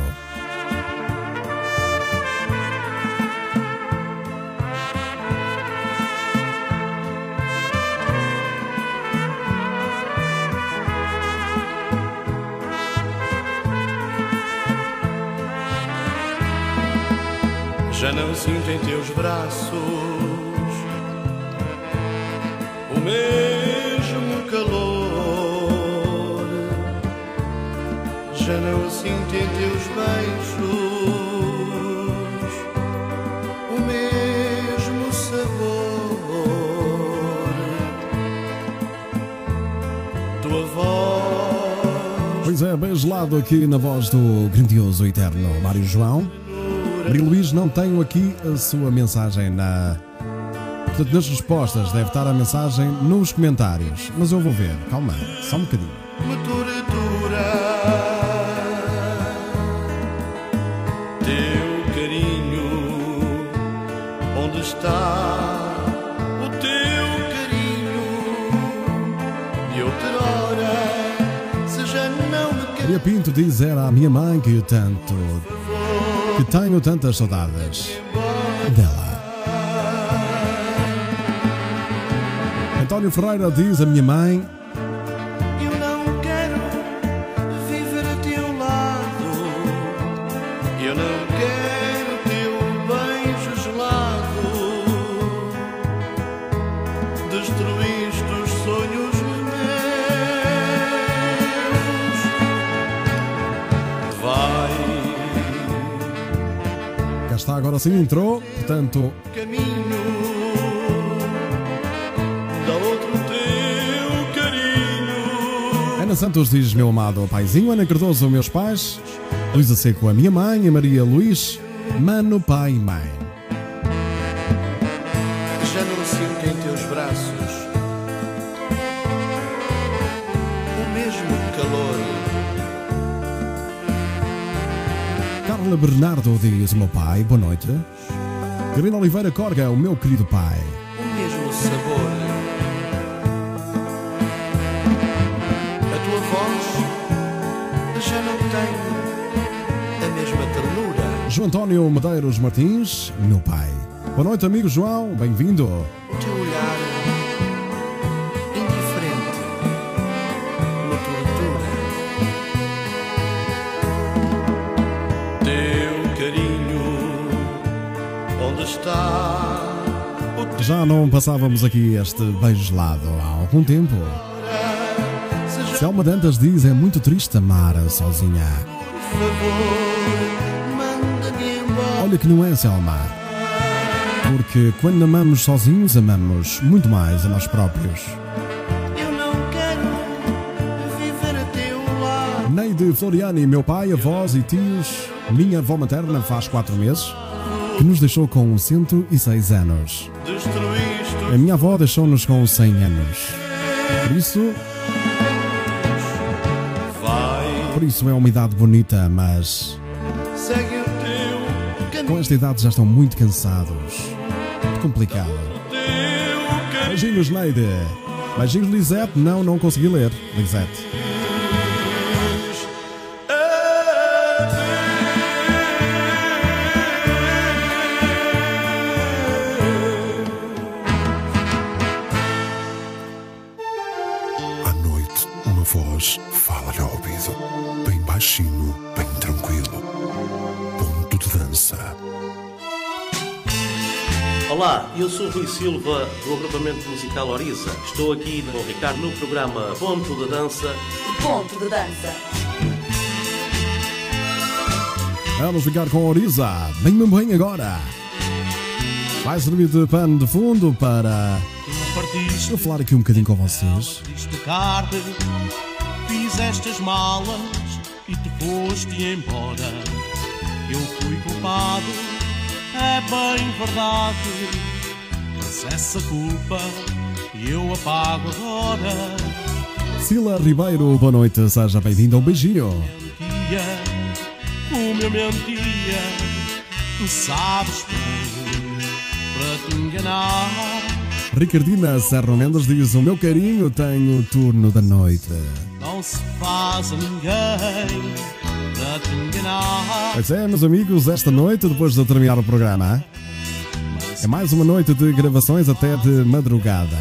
Já não sinto em teus braços Pois é, gelado aqui na voz do grandioso eterno Mário João. Maria Luís, não tenho aqui a sua mensagem na. Portanto, nas respostas deve estar a mensagem nos comentários. Mas eu vou ver, calma, só um bocadinho. me tortura. Pinto diz era a minha mãe que eu tanto. que tenho tantas saudades dela. António Ferreira diz a minha mãe. Cá está, agora sim entrou. Portanto, caminho. Dá outro teu carinho. Ana Santos diz meu amado paizinho, Ana Cardoso, meus pais, Luísa Seco, a minha mãe, a Maria Luís, mano, pai e mãe. Carla Bernardo diz meu pai, boa noite. Carolina Oliveira Corga, o meu querido pai. o mesmo sabor. A tua voz já não tem a mesma ternura. João António Medeiros Martins, meu pai. Boa noite, amigo João, bem-vindo. Já não passávamos aqui este beijo gelado há algum tempo. Selma Dantas diz é muito triste amar sozinha. por favor, manda-me embora. Olha que não é, Selma. Porque quando amamos sozinhos, amamos muito mais a nós próprios. Eu não quero viver a teu lado. Neide Floriani, meu pai, avós e tios, minha avó materna faz quatro meses, que nos deixou com 106 anos. A minha avó deixou-nos com 100 anos. Por isso, por isso é uma idade bonita, mas com esta idade já estão muito cansados. Complicado. Beijinhos, Neide. Beijinhos, Lisette. Não, não consegui ler. Lisette. Silva do agrupamento musical Oriza. Estou aqui com o Ricardo no programa Ponto de Dança. Ponto de dança. Vamos ficar com a Oriza. Bem, bem, bem agora. Vai servir de pano de fundo para eu falar aqui um bocadinho com vocês. Tarde, fizeste as malas e te foste embora. Eu fui culpado, é bem verdade. Mas essa culpa eu apago agora. Sila Ribeiro, boa noite. Seja bem-vindo ao beijinho. Mentia, como eu mentia, tu sabes bem, para te enganar. Ricardina Serra Mendes diz: O meu carinho tem o turno da noite. Não se faz a ninguém para te enganar. Pois é, meus amigos, esta noite, depois de terminar o programa, é mais uma noite de gravações até de madrugada.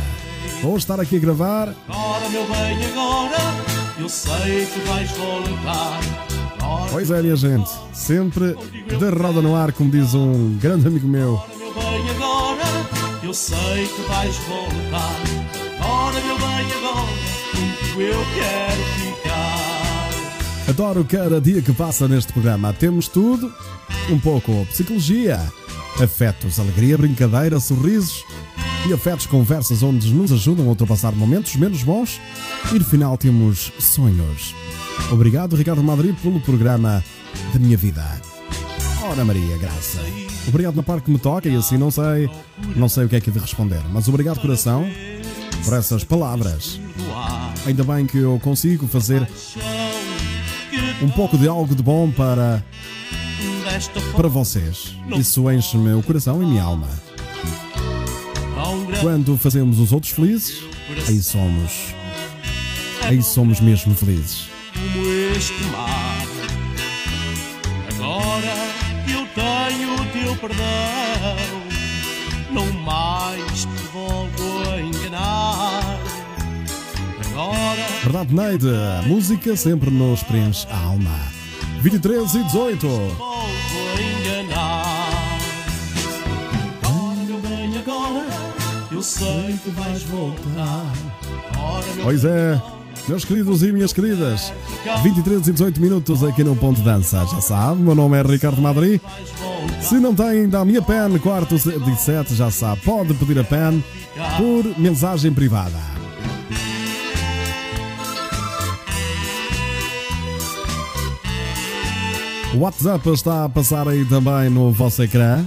Vou estar aqui a gravar Agora, meu bem, agora eu sei que vais voltar. Agora, Pois é, minha gente, sempre de roda no ar, como diz um grande amigo meu. meu bem, agora eu sei que vais voltar. Agora, meu bem, agora contigo eu quero ficar. Adoro cada dia que passa neste programa. Temos tudo, um pouco psicologia, afetos, alegria, brincadeira, sorrisos e afetos, conversas onde nos ajudam a ultrapassar momentos menos bons e no final temos sonhos. Obrigado, Ricardo Madrid, pelo programa da minha vida. Ora Maria, graça. Obrigado na parte que me toca e assim não sei, não sei o que é que de responder, mas obrigado coração por essas palavras. Ainda bem que eu consigo fazer um pouco de algo de bom para para vocês. Isso enche-me o coração e minha alma. Quando fazemos os outros felizes, aí somos. Aí somos mesmo felizes. Como este mar. Agora eu tenho o teu perdão. Não mais te volto a enganar. Agora Verdade, Neide, a música sempre nos preenche a alma. 23 e 18. volto a enganar. Ora, meu bem, agora eu sei que vais voltar. Ora, meu Pois é, meus queridos e minhas queridas, 23 e 18 minutos aqui no Ponto Dança. Já sabe, meu nome é Ricardo Madri. Se não tem ainda a minha pen, quarto de 7, já sabe, pode pedir a pen por mensagem privada. WhatsApp está a passar aí também no vosso ecrã.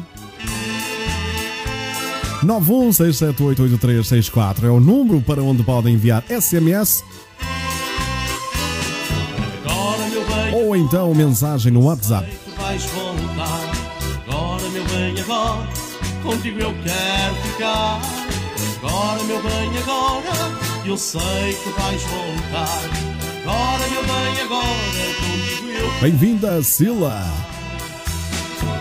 916788364 é o número para onde podem enviar SMS ou então mensagem no WhatsApp. Agora, meu bem, agora contigo eu quero ficar. Agora, meu bem, agora eu sei que vais voltar. Agora, meu bem, agora contigo Bem-vinda, Sila!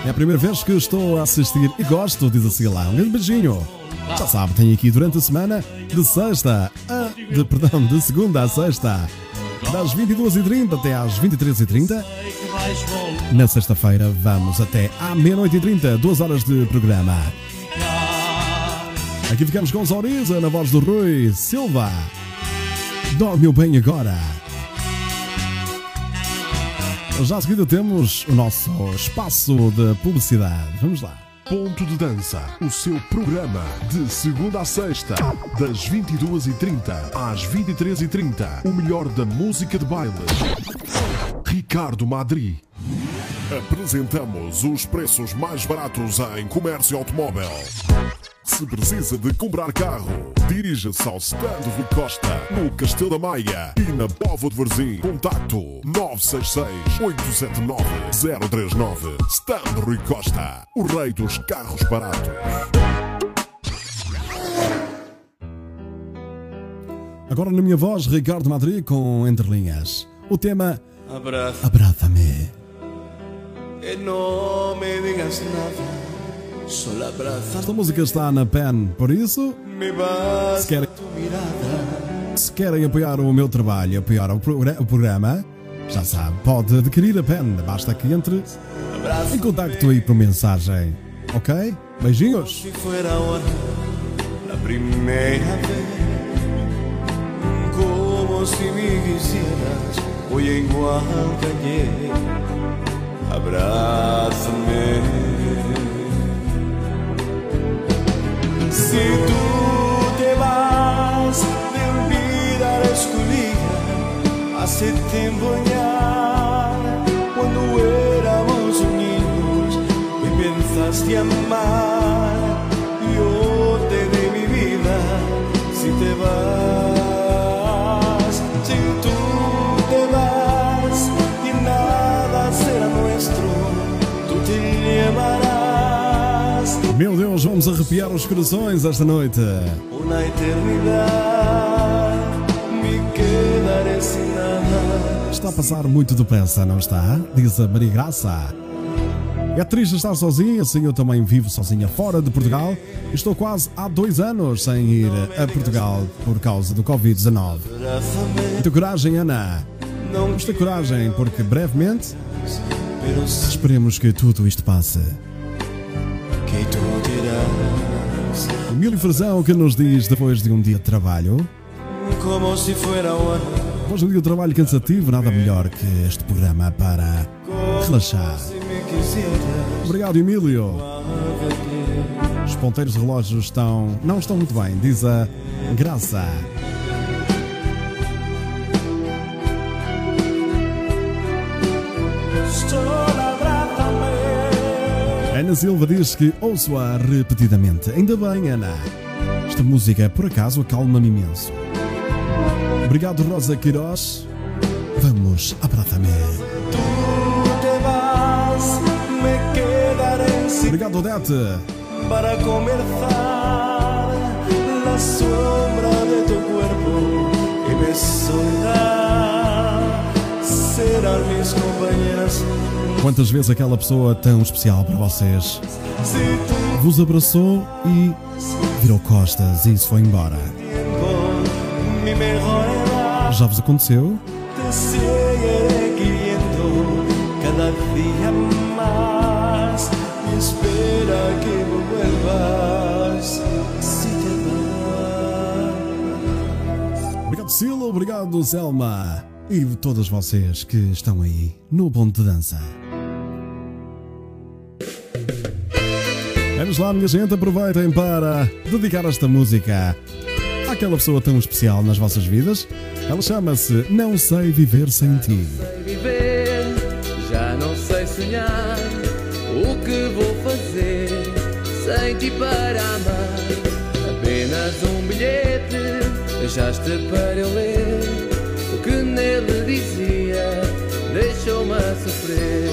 É a primeira vez que estou a assistir e gosto, diz a Sila. Um grande beijinho. Já sabe, tem aqui durante a semana, de sexta a. De, perdão, de segunda a sexta, das 22h30 até às 23h30. sei que vais voltar. Na sexta-feira vamos até à meia-noite e 30, duas horas de programa. Aqui ficamos com Zoriza na voz do Rui Silva. Dorme bem agora. Já a seguida temos o nosso espaço de publicidade. Vamos lá. Ponto de Dança, o seu programa de segunda a sexta, das 22h30 às 23h30. O melhor da música de baile. Ricardo Madri. Apresentamos os preços mais baratos em comércio automóvel. Se precisa de comprar carro, dirija-se ao Stand Rui Costa, no Castelo da Maia e na Povo de Varzim. Contacto 966-879-039. Stand Rui Costa, o rei dos carros baratos. Agora na minha voz, Ricardo Madri com Entre Linhas. O tema Abrazo. Que no me digas nada, solo abraza. Esta música está na PEN, por isso, Me basta se querem, se querem apoiar o meu trabalho, apoiar o, o programa, já sabe, pode adquirir a PEN. Basta que entre em contacto aí por mensagem. Ok? Beijinhos. Si fuera ahora la primera vez, como si me quisieras, hoy igual que ayer. Abrázame. Si tú te vas de olvidar escolhida hace tiempo ya, cuando éramos niños me pensaste amar, vamos arrepiar os corações esta noite. una eternidad, me quedaré sin nada. Está a passar muito depressa, não está? Diz a Maria Graça. É triste estar sozinha, assim eu também vivo sozinha fora de Portugal. Estou quase há dois anos sem ir a Portugal por causa do Covid-19. Muita coragem, Ana. Muita coragem, porque brevemente esperemos que tudo isto passe. Emílio Frazão que nos diz depois de um dia de trabalho. como si fuera ahora Hoje um dia de trabalho cansativo, nada melhor que este programa para relaxar. Obrigado, Emílio. Os ponteiros relógios estão. não estão muito bem, diz a Graça. Ana Silva diz que ouço-a repetidamente. Ainda bem, Ana. Esta música, por acaso, acalma-me imenso. Obrigado, Rosa Queiroz. Vamos, abraça-me. Obrigado, Odete. Para conversar la sombra de tu cuerpo y mi soledad mis compañeras. Quantas vezes aquela pessoa tão especial para vocês vos abraçou e virou costas e se foi embora? Já vos aconteceu? cada más y espera que vuelvas si te vas. Obrigado, Sila. Obrigado, Selma. E todas vocês que estão aí no ponto de dança. Vamos lá, minha gente. Aproveitem para dedicar esta música àquela pessoa tão especial nas vossas vidas. Ela chama-se Não Sei Viver Sem Ti. sei viver, já não sei sonhar. O que vou fazer sem ti para amar? Apenas um bilhete, deixaste para eu ler. Que nele dizia deixou-me sofrer.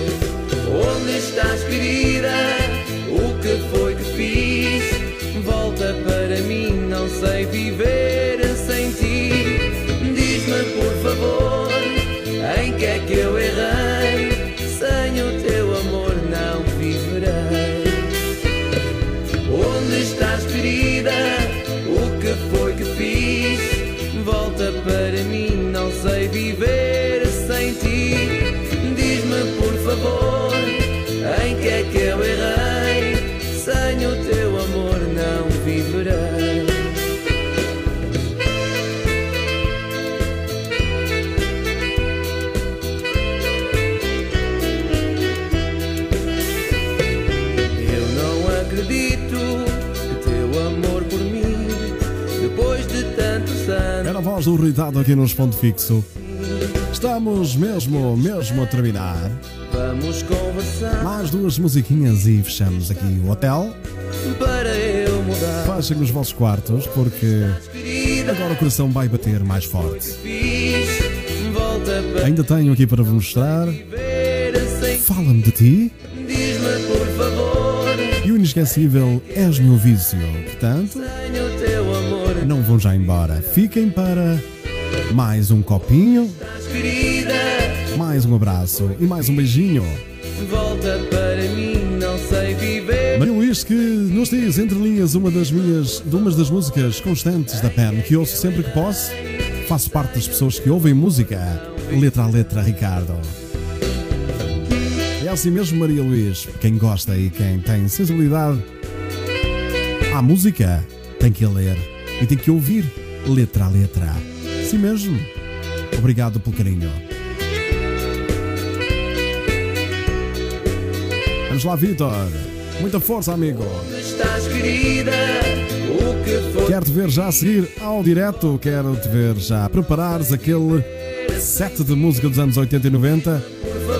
Onde estás, querida? O que foi que fiz? Volta para mim, não sei viver voz do irritado aqui nos Ponto Fixo. Estamos mesmo, mesmo a terminar. Vamos conversar Mais duas musiquinhas e fechamos aqui o hotel. para eu mudar. Fechem os vossos quartos porque agora o coração vai bater mais forte. Ainda tenho aqui para vos mostrar. sem Fala-me de ti Diz-me por favor, e o inesquecível és meu vício. Portanto, não vão já embora. Fiquem para mais um copinho, mais um abraço e mais um beijinho. volta para mim, não sei viver. Maria Luís que nos diz entre linhas uma das minhas, de umas das músicas constantes da PEN que ouço sempre que posso. Faço parte das pessoas que ouvem música, letra a letra, Ricardo. É assim mesmo, Maria Luís. Quem gosta e quem tem sensibilidade à música tem que a ler e tem que ouvir letra a letra. Sim mesmo. Obrigado pelo carinho. Vamos lá, Vitor. Muita força, amigo. Estás que Quero te ver já a seguir ao direto. Quero te ver já preparares aquele set de música dos anos 80 e 90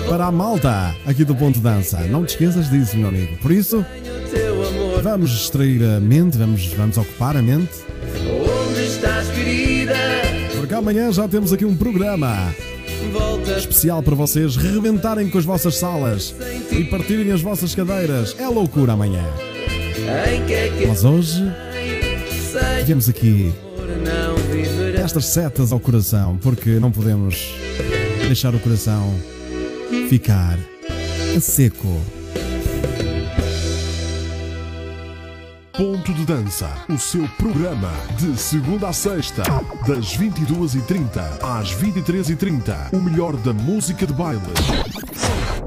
para a malta aqui do Ponto Dança. Não te esqueças disso, meu amigo. Por isso, vamos distrair a mente, vamos, vamos ocupar a mente. Estás querida? Porque amanhã já temos aqui um programa especial para vocês rebentarem com as vossas salas e partirem as vossas cadeiras. É loucura amanhã. é Mas hoje sei tivemos aqui estas setas ao coração, porque não podemos deixar o coração ficar a seco. Ponto de Dança, o seu programa de segunda a sexta, das 22h30 às 23h30. O melhor da música de baile.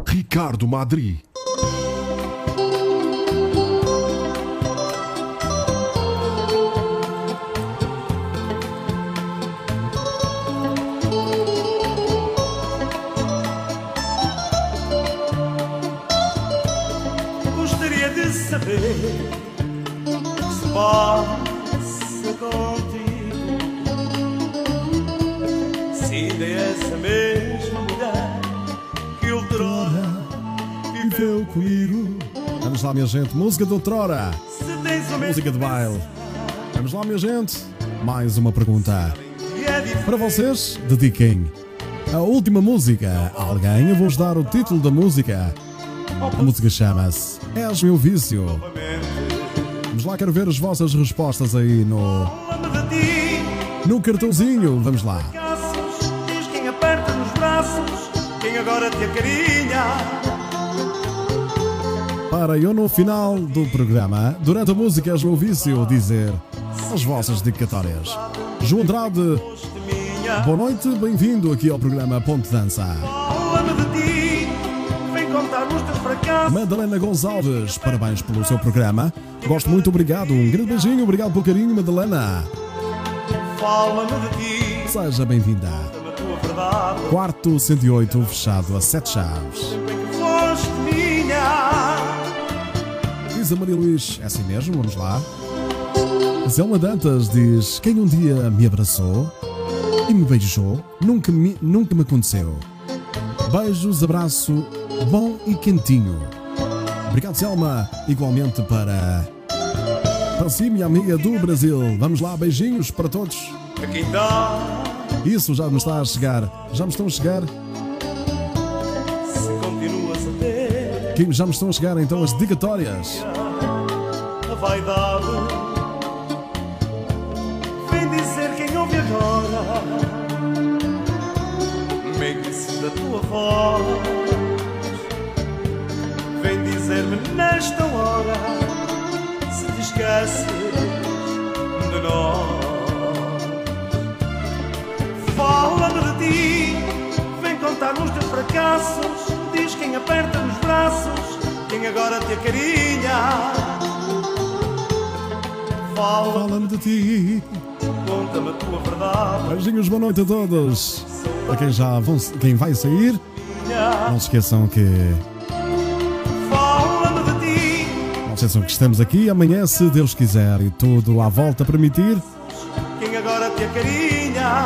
Ricardo Madri. Vamos lá, minha gente. Música de outrora. Música de baile. Vamos lá, minha gente. Mais uma pergunta. é. Para vocês, dediquem a última música a alguém. Eu vou-vos dar o título da música. A música chama-se És Meu Vício. Vamos lá, quero ver as vossas respostas aí no, no cartãozinho. Vamos lá. diz quem aperta nos braços, quem agora te acarinha. Para eu no final do programa, durante a música És Meu Vício, dizer as vossas dedicatórias. João Andrade, boa noite, bem-vindo aqui ao programa Ponte Dança. Fala-me de ti, vem contar os teus fracassos. Madalena Gonçalves, parabéns pelo seu programa. Gosto muito, obrigado. Um grande beijinho, obrigado pelo carinho, Madalena. Fala-me de ti, Seja bem-vinda. Quarto 108, fechado a sete chaves. Que foste minha. Diz a Maria Luís, é assim mesmo, vamos lá. Zelma Dantas diz: Quem um dia me abraçou e me beijou, nunca me, nunca me aconteceu. Beijos, abraço, bom e quentinho. Obrigado, Selma. Igualmente para. Para si, minha amiga do Brasil. Vamos lá, beijinhos para todos. Isso já me está a chegar. Já me estão a chegar. Que já me estão a chegar então as dedicatórias. a vaidade. Vem dizer quem ouve agora, megue-se da tua voz. Vem dizer-me nesta hora se te esqueces de nós. Fala-me de ti, vem contar os teus fracassos. Quem aperta nos braços, quem agora te acarinha. Fala, Fala-me de ti. conta-me a tua verdade. Beijinhos, boa noite a todos. Para quem já vão, quem vai sair, não se esqueçam que Fala-me de ti, não se esqueçam que estamos aqui amanhã, se Deus quiser e tudo à volta permitir. quem agora te acarinha.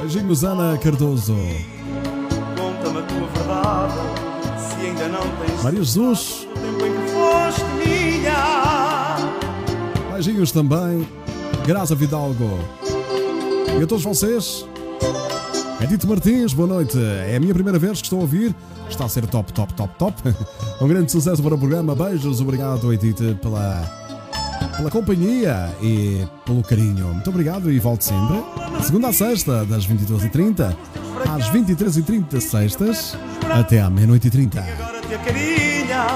Beijinhos, Ana Cardoso. Maria Jesus. Beijinhos também. Graça Vidalgo. E a todos vocês. Edito Martins, boa noite. É a minha primeira vez que estou a ouvir. Está a ser top, top, top, top. Um grande sucesso para o programa. Beijos, obrigado, Edith, pela, pela companhia e pelo carinho. Muito obrigado e volte sempre. Segunda a sexta, das 22h30 às 23h30 sextas, até à meia-noite e 30. Acarinha.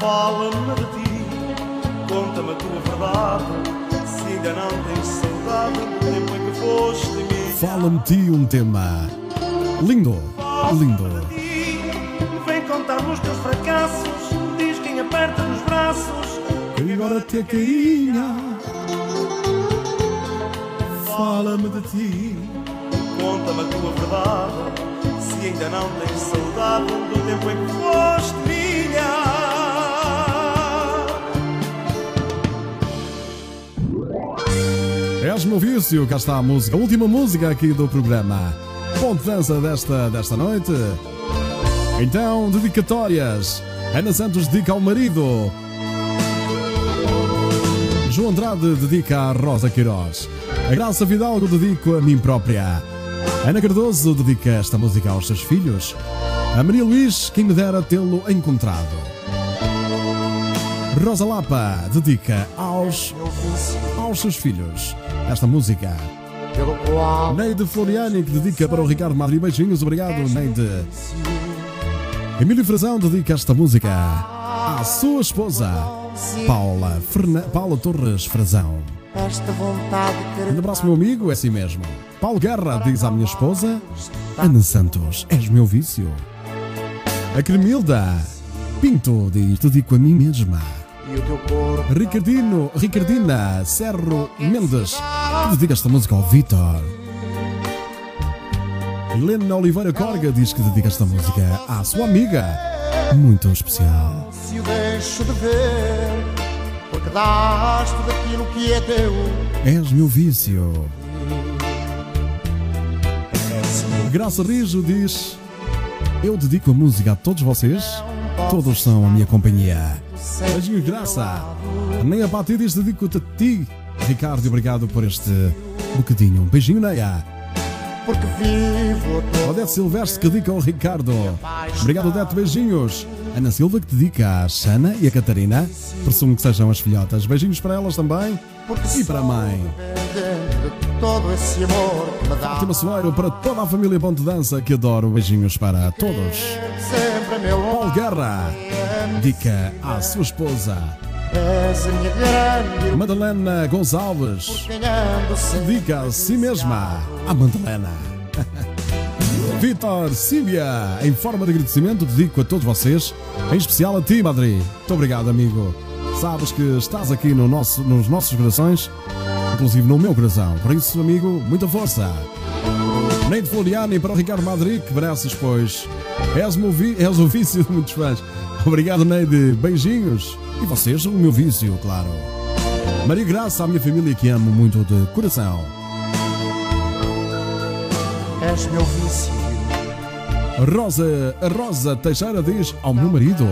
Fala-me de ti, conta-me a tua verdade. Se ainda não tens saudade do tempo em que foste minha. Fala-me de ti um tema lindo, lindo. Vem contar-me os teus fracassos. Diz quem aperta nos braços. Que agora te acarinha. Fala-me de ti. Conta-me a tua verdade. Se ainda não tens saudade do tempo em que foste minha. És meu vício, cá está a música, a última música aqui do programa. Ponto de dança desta, desta noite. Então, dedicatórias. Ana Santos dedica ao marido. João Andrade dedica a Rosa Queiroz. A Graça Vidalgo dedico a mim própria. Ana Cardoso dedica esta música aos seus filhos. A Maria Luís, quem me dera tê-lo encontrado. Rosa Lapa dedica aos, aos seus filhos esta música. Neide Floriani, que dedica para o Ricardo Madri. Beijinhos, obrigado, Neide. Emílio Frazão dedica esta música à sua esposa, Paula. Paula Torres Frazão. Um abraço, meu amigo, é assim mesmo. Paulo Guerra diz à minha esposa, Ana Santos, és meu vício. A Cremilda Pinto diz, dedico a mim mesma. e o teu corpo Ricardino, Ricardina Serro Mendes, dedica esta música ao Vitor. Helena Oliveira Corga diz que dedica esta música à sua amiga, muito especial. Se o deixo de ver, porque dás tudo aquilo que é teu. És meu vício. Graça Rijo diz: Eu dedico a música a todos vocês, todos são a minha companhia. Beijinho, Graça. Nem a Pati diz: Dedico-te a ti, Ricardo, obrigado por este bocadinho. Um beijinho, Neia. Porque vivo Odete Silvestre que dedica ao Ricardo. Obrigado, Odete. Beijinhos. Ana Silva que dedica à Xana e a Catarina. Presumo que sejam as filhotas. Beijinhos para elas também. E para a mãe. De todo esse amor que me dá. Fátima Soeiro para toda a família Ponte Dança que adoro. Beijinhos para todos. Paulo Guerra dedica à sua esposa. A Madalena Gonçalves dedica a si mesma à Madalena. Vitor Síbia, em forma de agradecimento, dedico a todos vocês, em especial a ti, Madri. Muito obrigado, amigo. Sabes que estás aqui no nosso, nos nossos corações, inclusive no meu coração. Por isso, amigo, muita força. Neide Floriani para o Ricardo Madri, que mereces, pois és, o vi- és o vício de muitos fãs. Obrigado, Neide. Beijinhos. E vocês, o meu vício, claro. Maria Graça, a minha família que amo muito de coração. És meu vício. Rosa, a Rosa Teixeira diz ao meu marido: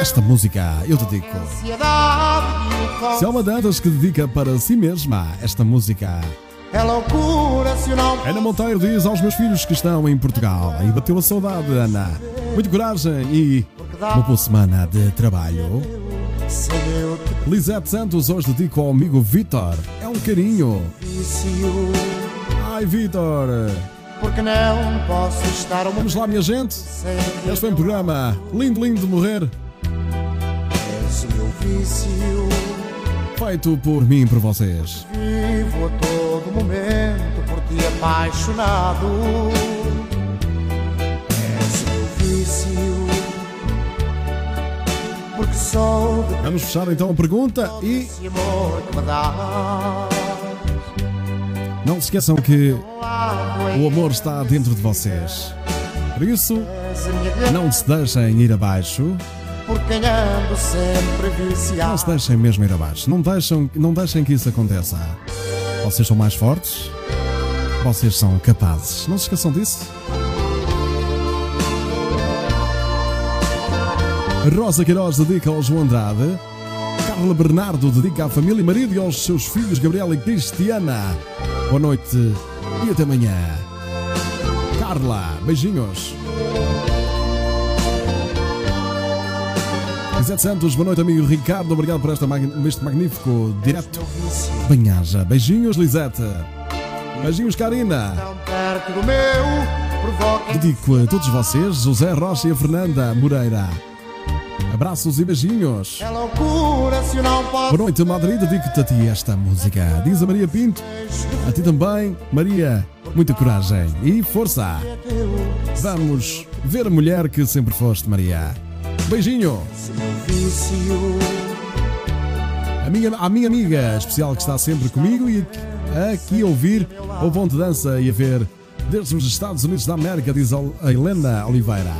Esta música eu dedico. Ansiedade Selma Dantas que dedica para si mesma esta música. É loucura se não Ana Monteiro diz aos meus filhos que estão em Portugal. E bateu a saudade, Ana. Muita coragem e uma boa semana de trabalho. Lisete Santos hoje dedico ao amigo Vitor. É um carinho. Ai, Vitor. Porque não posso estar Vamos lá, minha gente. Este foi um programa lindo, lindo de morrer. És o meu vício. Feito por mim e por vocês. Vivo a todo momento por ti apaixonado. És o vício. Porque sou de Vamos fechar então a pergunta e não se esqueçam que o amor está dentro de vocês. Por isso, não se deixem ir abaixo. Por quem ando sempre Não viciado. se deixem mesmo ir abaixo. Não deixem, não deixem que isso aconteça. Vocês são mais fortes. Vocês são capazes. Não se esqueçam disso. Rosa Queiroz dedica ao João Andrade. Carla Bernardo dedica à família e marido e aos seus filhos Gabriela e Cristiana. Boa noite e até amanhã. Carla, beijinhos. Lisete Santos, boa noite, amigo Ricardo. Obrigado por esta este magnífico direto. Banhaja. Beijinhos, Lisete. Beijinhos, Karina. Dedico a todos vocês, José Rocha e a Fernanda Moreira. Abraços e beijinhos. É loucura se eu não posso. Boa noite, Madrid. Dedico-te a ti esta música. Diz a Maria Pinto. A ti também, Maria. Muita coragem e força. Vamos ver a mulher que sempre foste, Maria. Beijinho. A minha, a minha amiga especial que está sempre comigo e aqui a ouvir o Ponte Dança e a ver desde os Estados Unidos da América, diz a Helena Oliveira.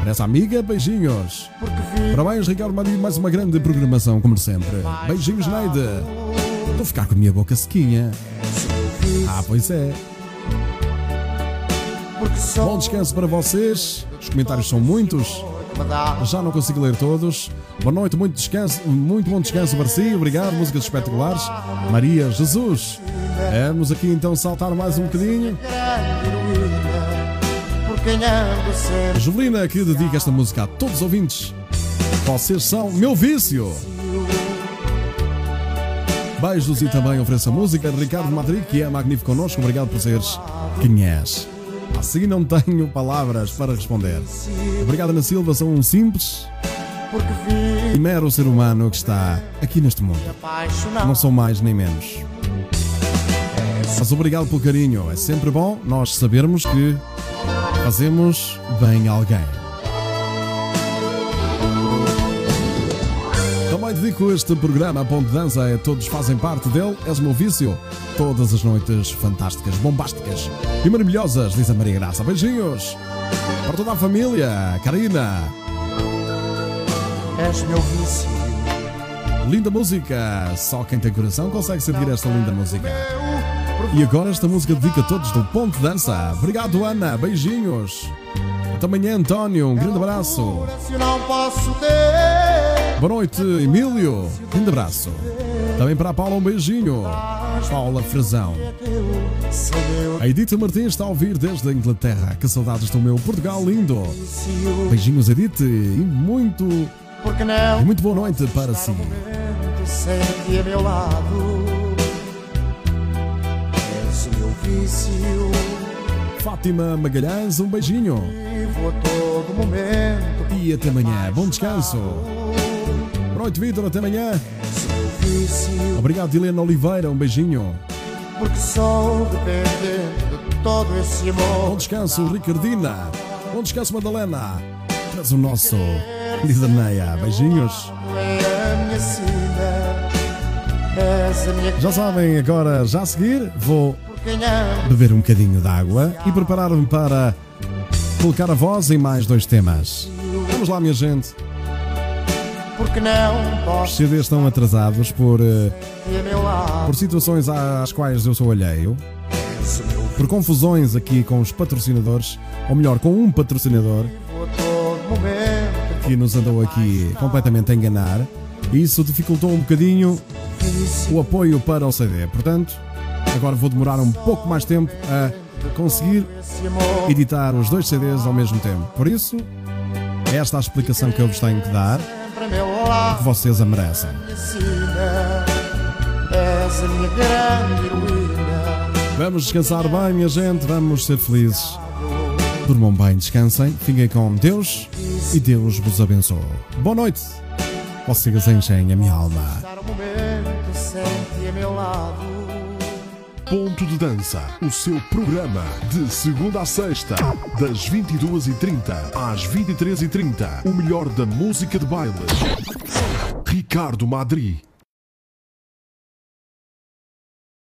Para essa amiga, beijinhos. Parabéns, Ricardo Marinho, mais uma grande programação, como sempre. Beijinhos, Neide. A ficar com a minha boca sequinha. Ah, pois é. Bom descanso para vocês. Os comentários são muitos. Já não consigo ler todos. Boa noite, muito descanso, muito bom descanso para si. Obrigado, músicas espetaculares. Maria Jesus. Vamos aqui então saltar mais um bocadinho. Jovelina que dedica esta música a todos os ouvintes. Vocês são meu vício. Beijos e também ofereço a música de Ricardo Madrid, que é magnífico connosco. Obrigado por seres quem és. Assim não tenho palavras para responder. Obrigado, Ana Silva. Sou um simples e mero ser humano que está aqui neste mundo. Não sou mais nem menos. Mas obrigado pelo carinho. É sempre bom nós sabermos que fazemos bem alguém. Dedico este programa a Ponto de Dança, é, todos fazem parte dele, és o meu vício. Todas as noites fantásticas, bombásticas e maravilhosas, diz a Maria Graça. Beijinhos para toda a família, Karina. És meu vício. Linda música, só quem tem coração consegue sentir esta linda música. E agora esta música dedica a todos do Ponto de Dança. Obrigado, Ana, beijinhos. Até amanhã, António, um grande abraço. Se não posso ter. Boa noite, Emílio. Grande abraço. Também para a Paula, um beijinho. Paula Frazão. A Edith Martins está a ouvir desde a Inglaterra. Que saudades do meu Portugal lindo. Beijinhos, Edith. E muito, e muito boa noite para si. Sente a meu lado. És o meu vício. Fátima Magalhães, um beijinho. E até amanhã. Bom descanso. Boa noite, Vitor. Até amanhã. Obrigado, Helena Oliveira. Um beijinho. Porque sou dependente de todo esse amor. Bom descanso, Ricardina. Bom descanso, Madalena. Traz o nosso. Diz a Neia. Beijinhos. Já sabem, agora, já a seguir, vou beber um bocadinho de água e preparar-me para colocar a voz em mais dois temas. Vamos lá, minha gente. Porque não Os posso CDs estão atrasados por, eh, por situações às quais eu sou alheio, por confusões aqui com os patrocinadores, ou melhor, com um patrocinador que nos andou aqui completamente a enganar. E isso dificultou um bocadinho o apoio para o CD. Portanto, agora vou demorar um pouco mais tempo a conseguir editar os dois CDs ao mesmo tempo. Por isso, é esta a explicação que eu vos tenho que dar, vocês a merecem. Vamos descansar bem, minha gente, vamos ser felizes. Durmam bem, descansem, fiquem com Deus e Deus vos abençoe. Boa noite. Vocês enchem a minha alma. Um momento sempre a meu lado. Ponto de Dança, o seu programa de segunda a sexta, das 22h30 às 23h30. O melhor da música de baile. Ricardo Madri.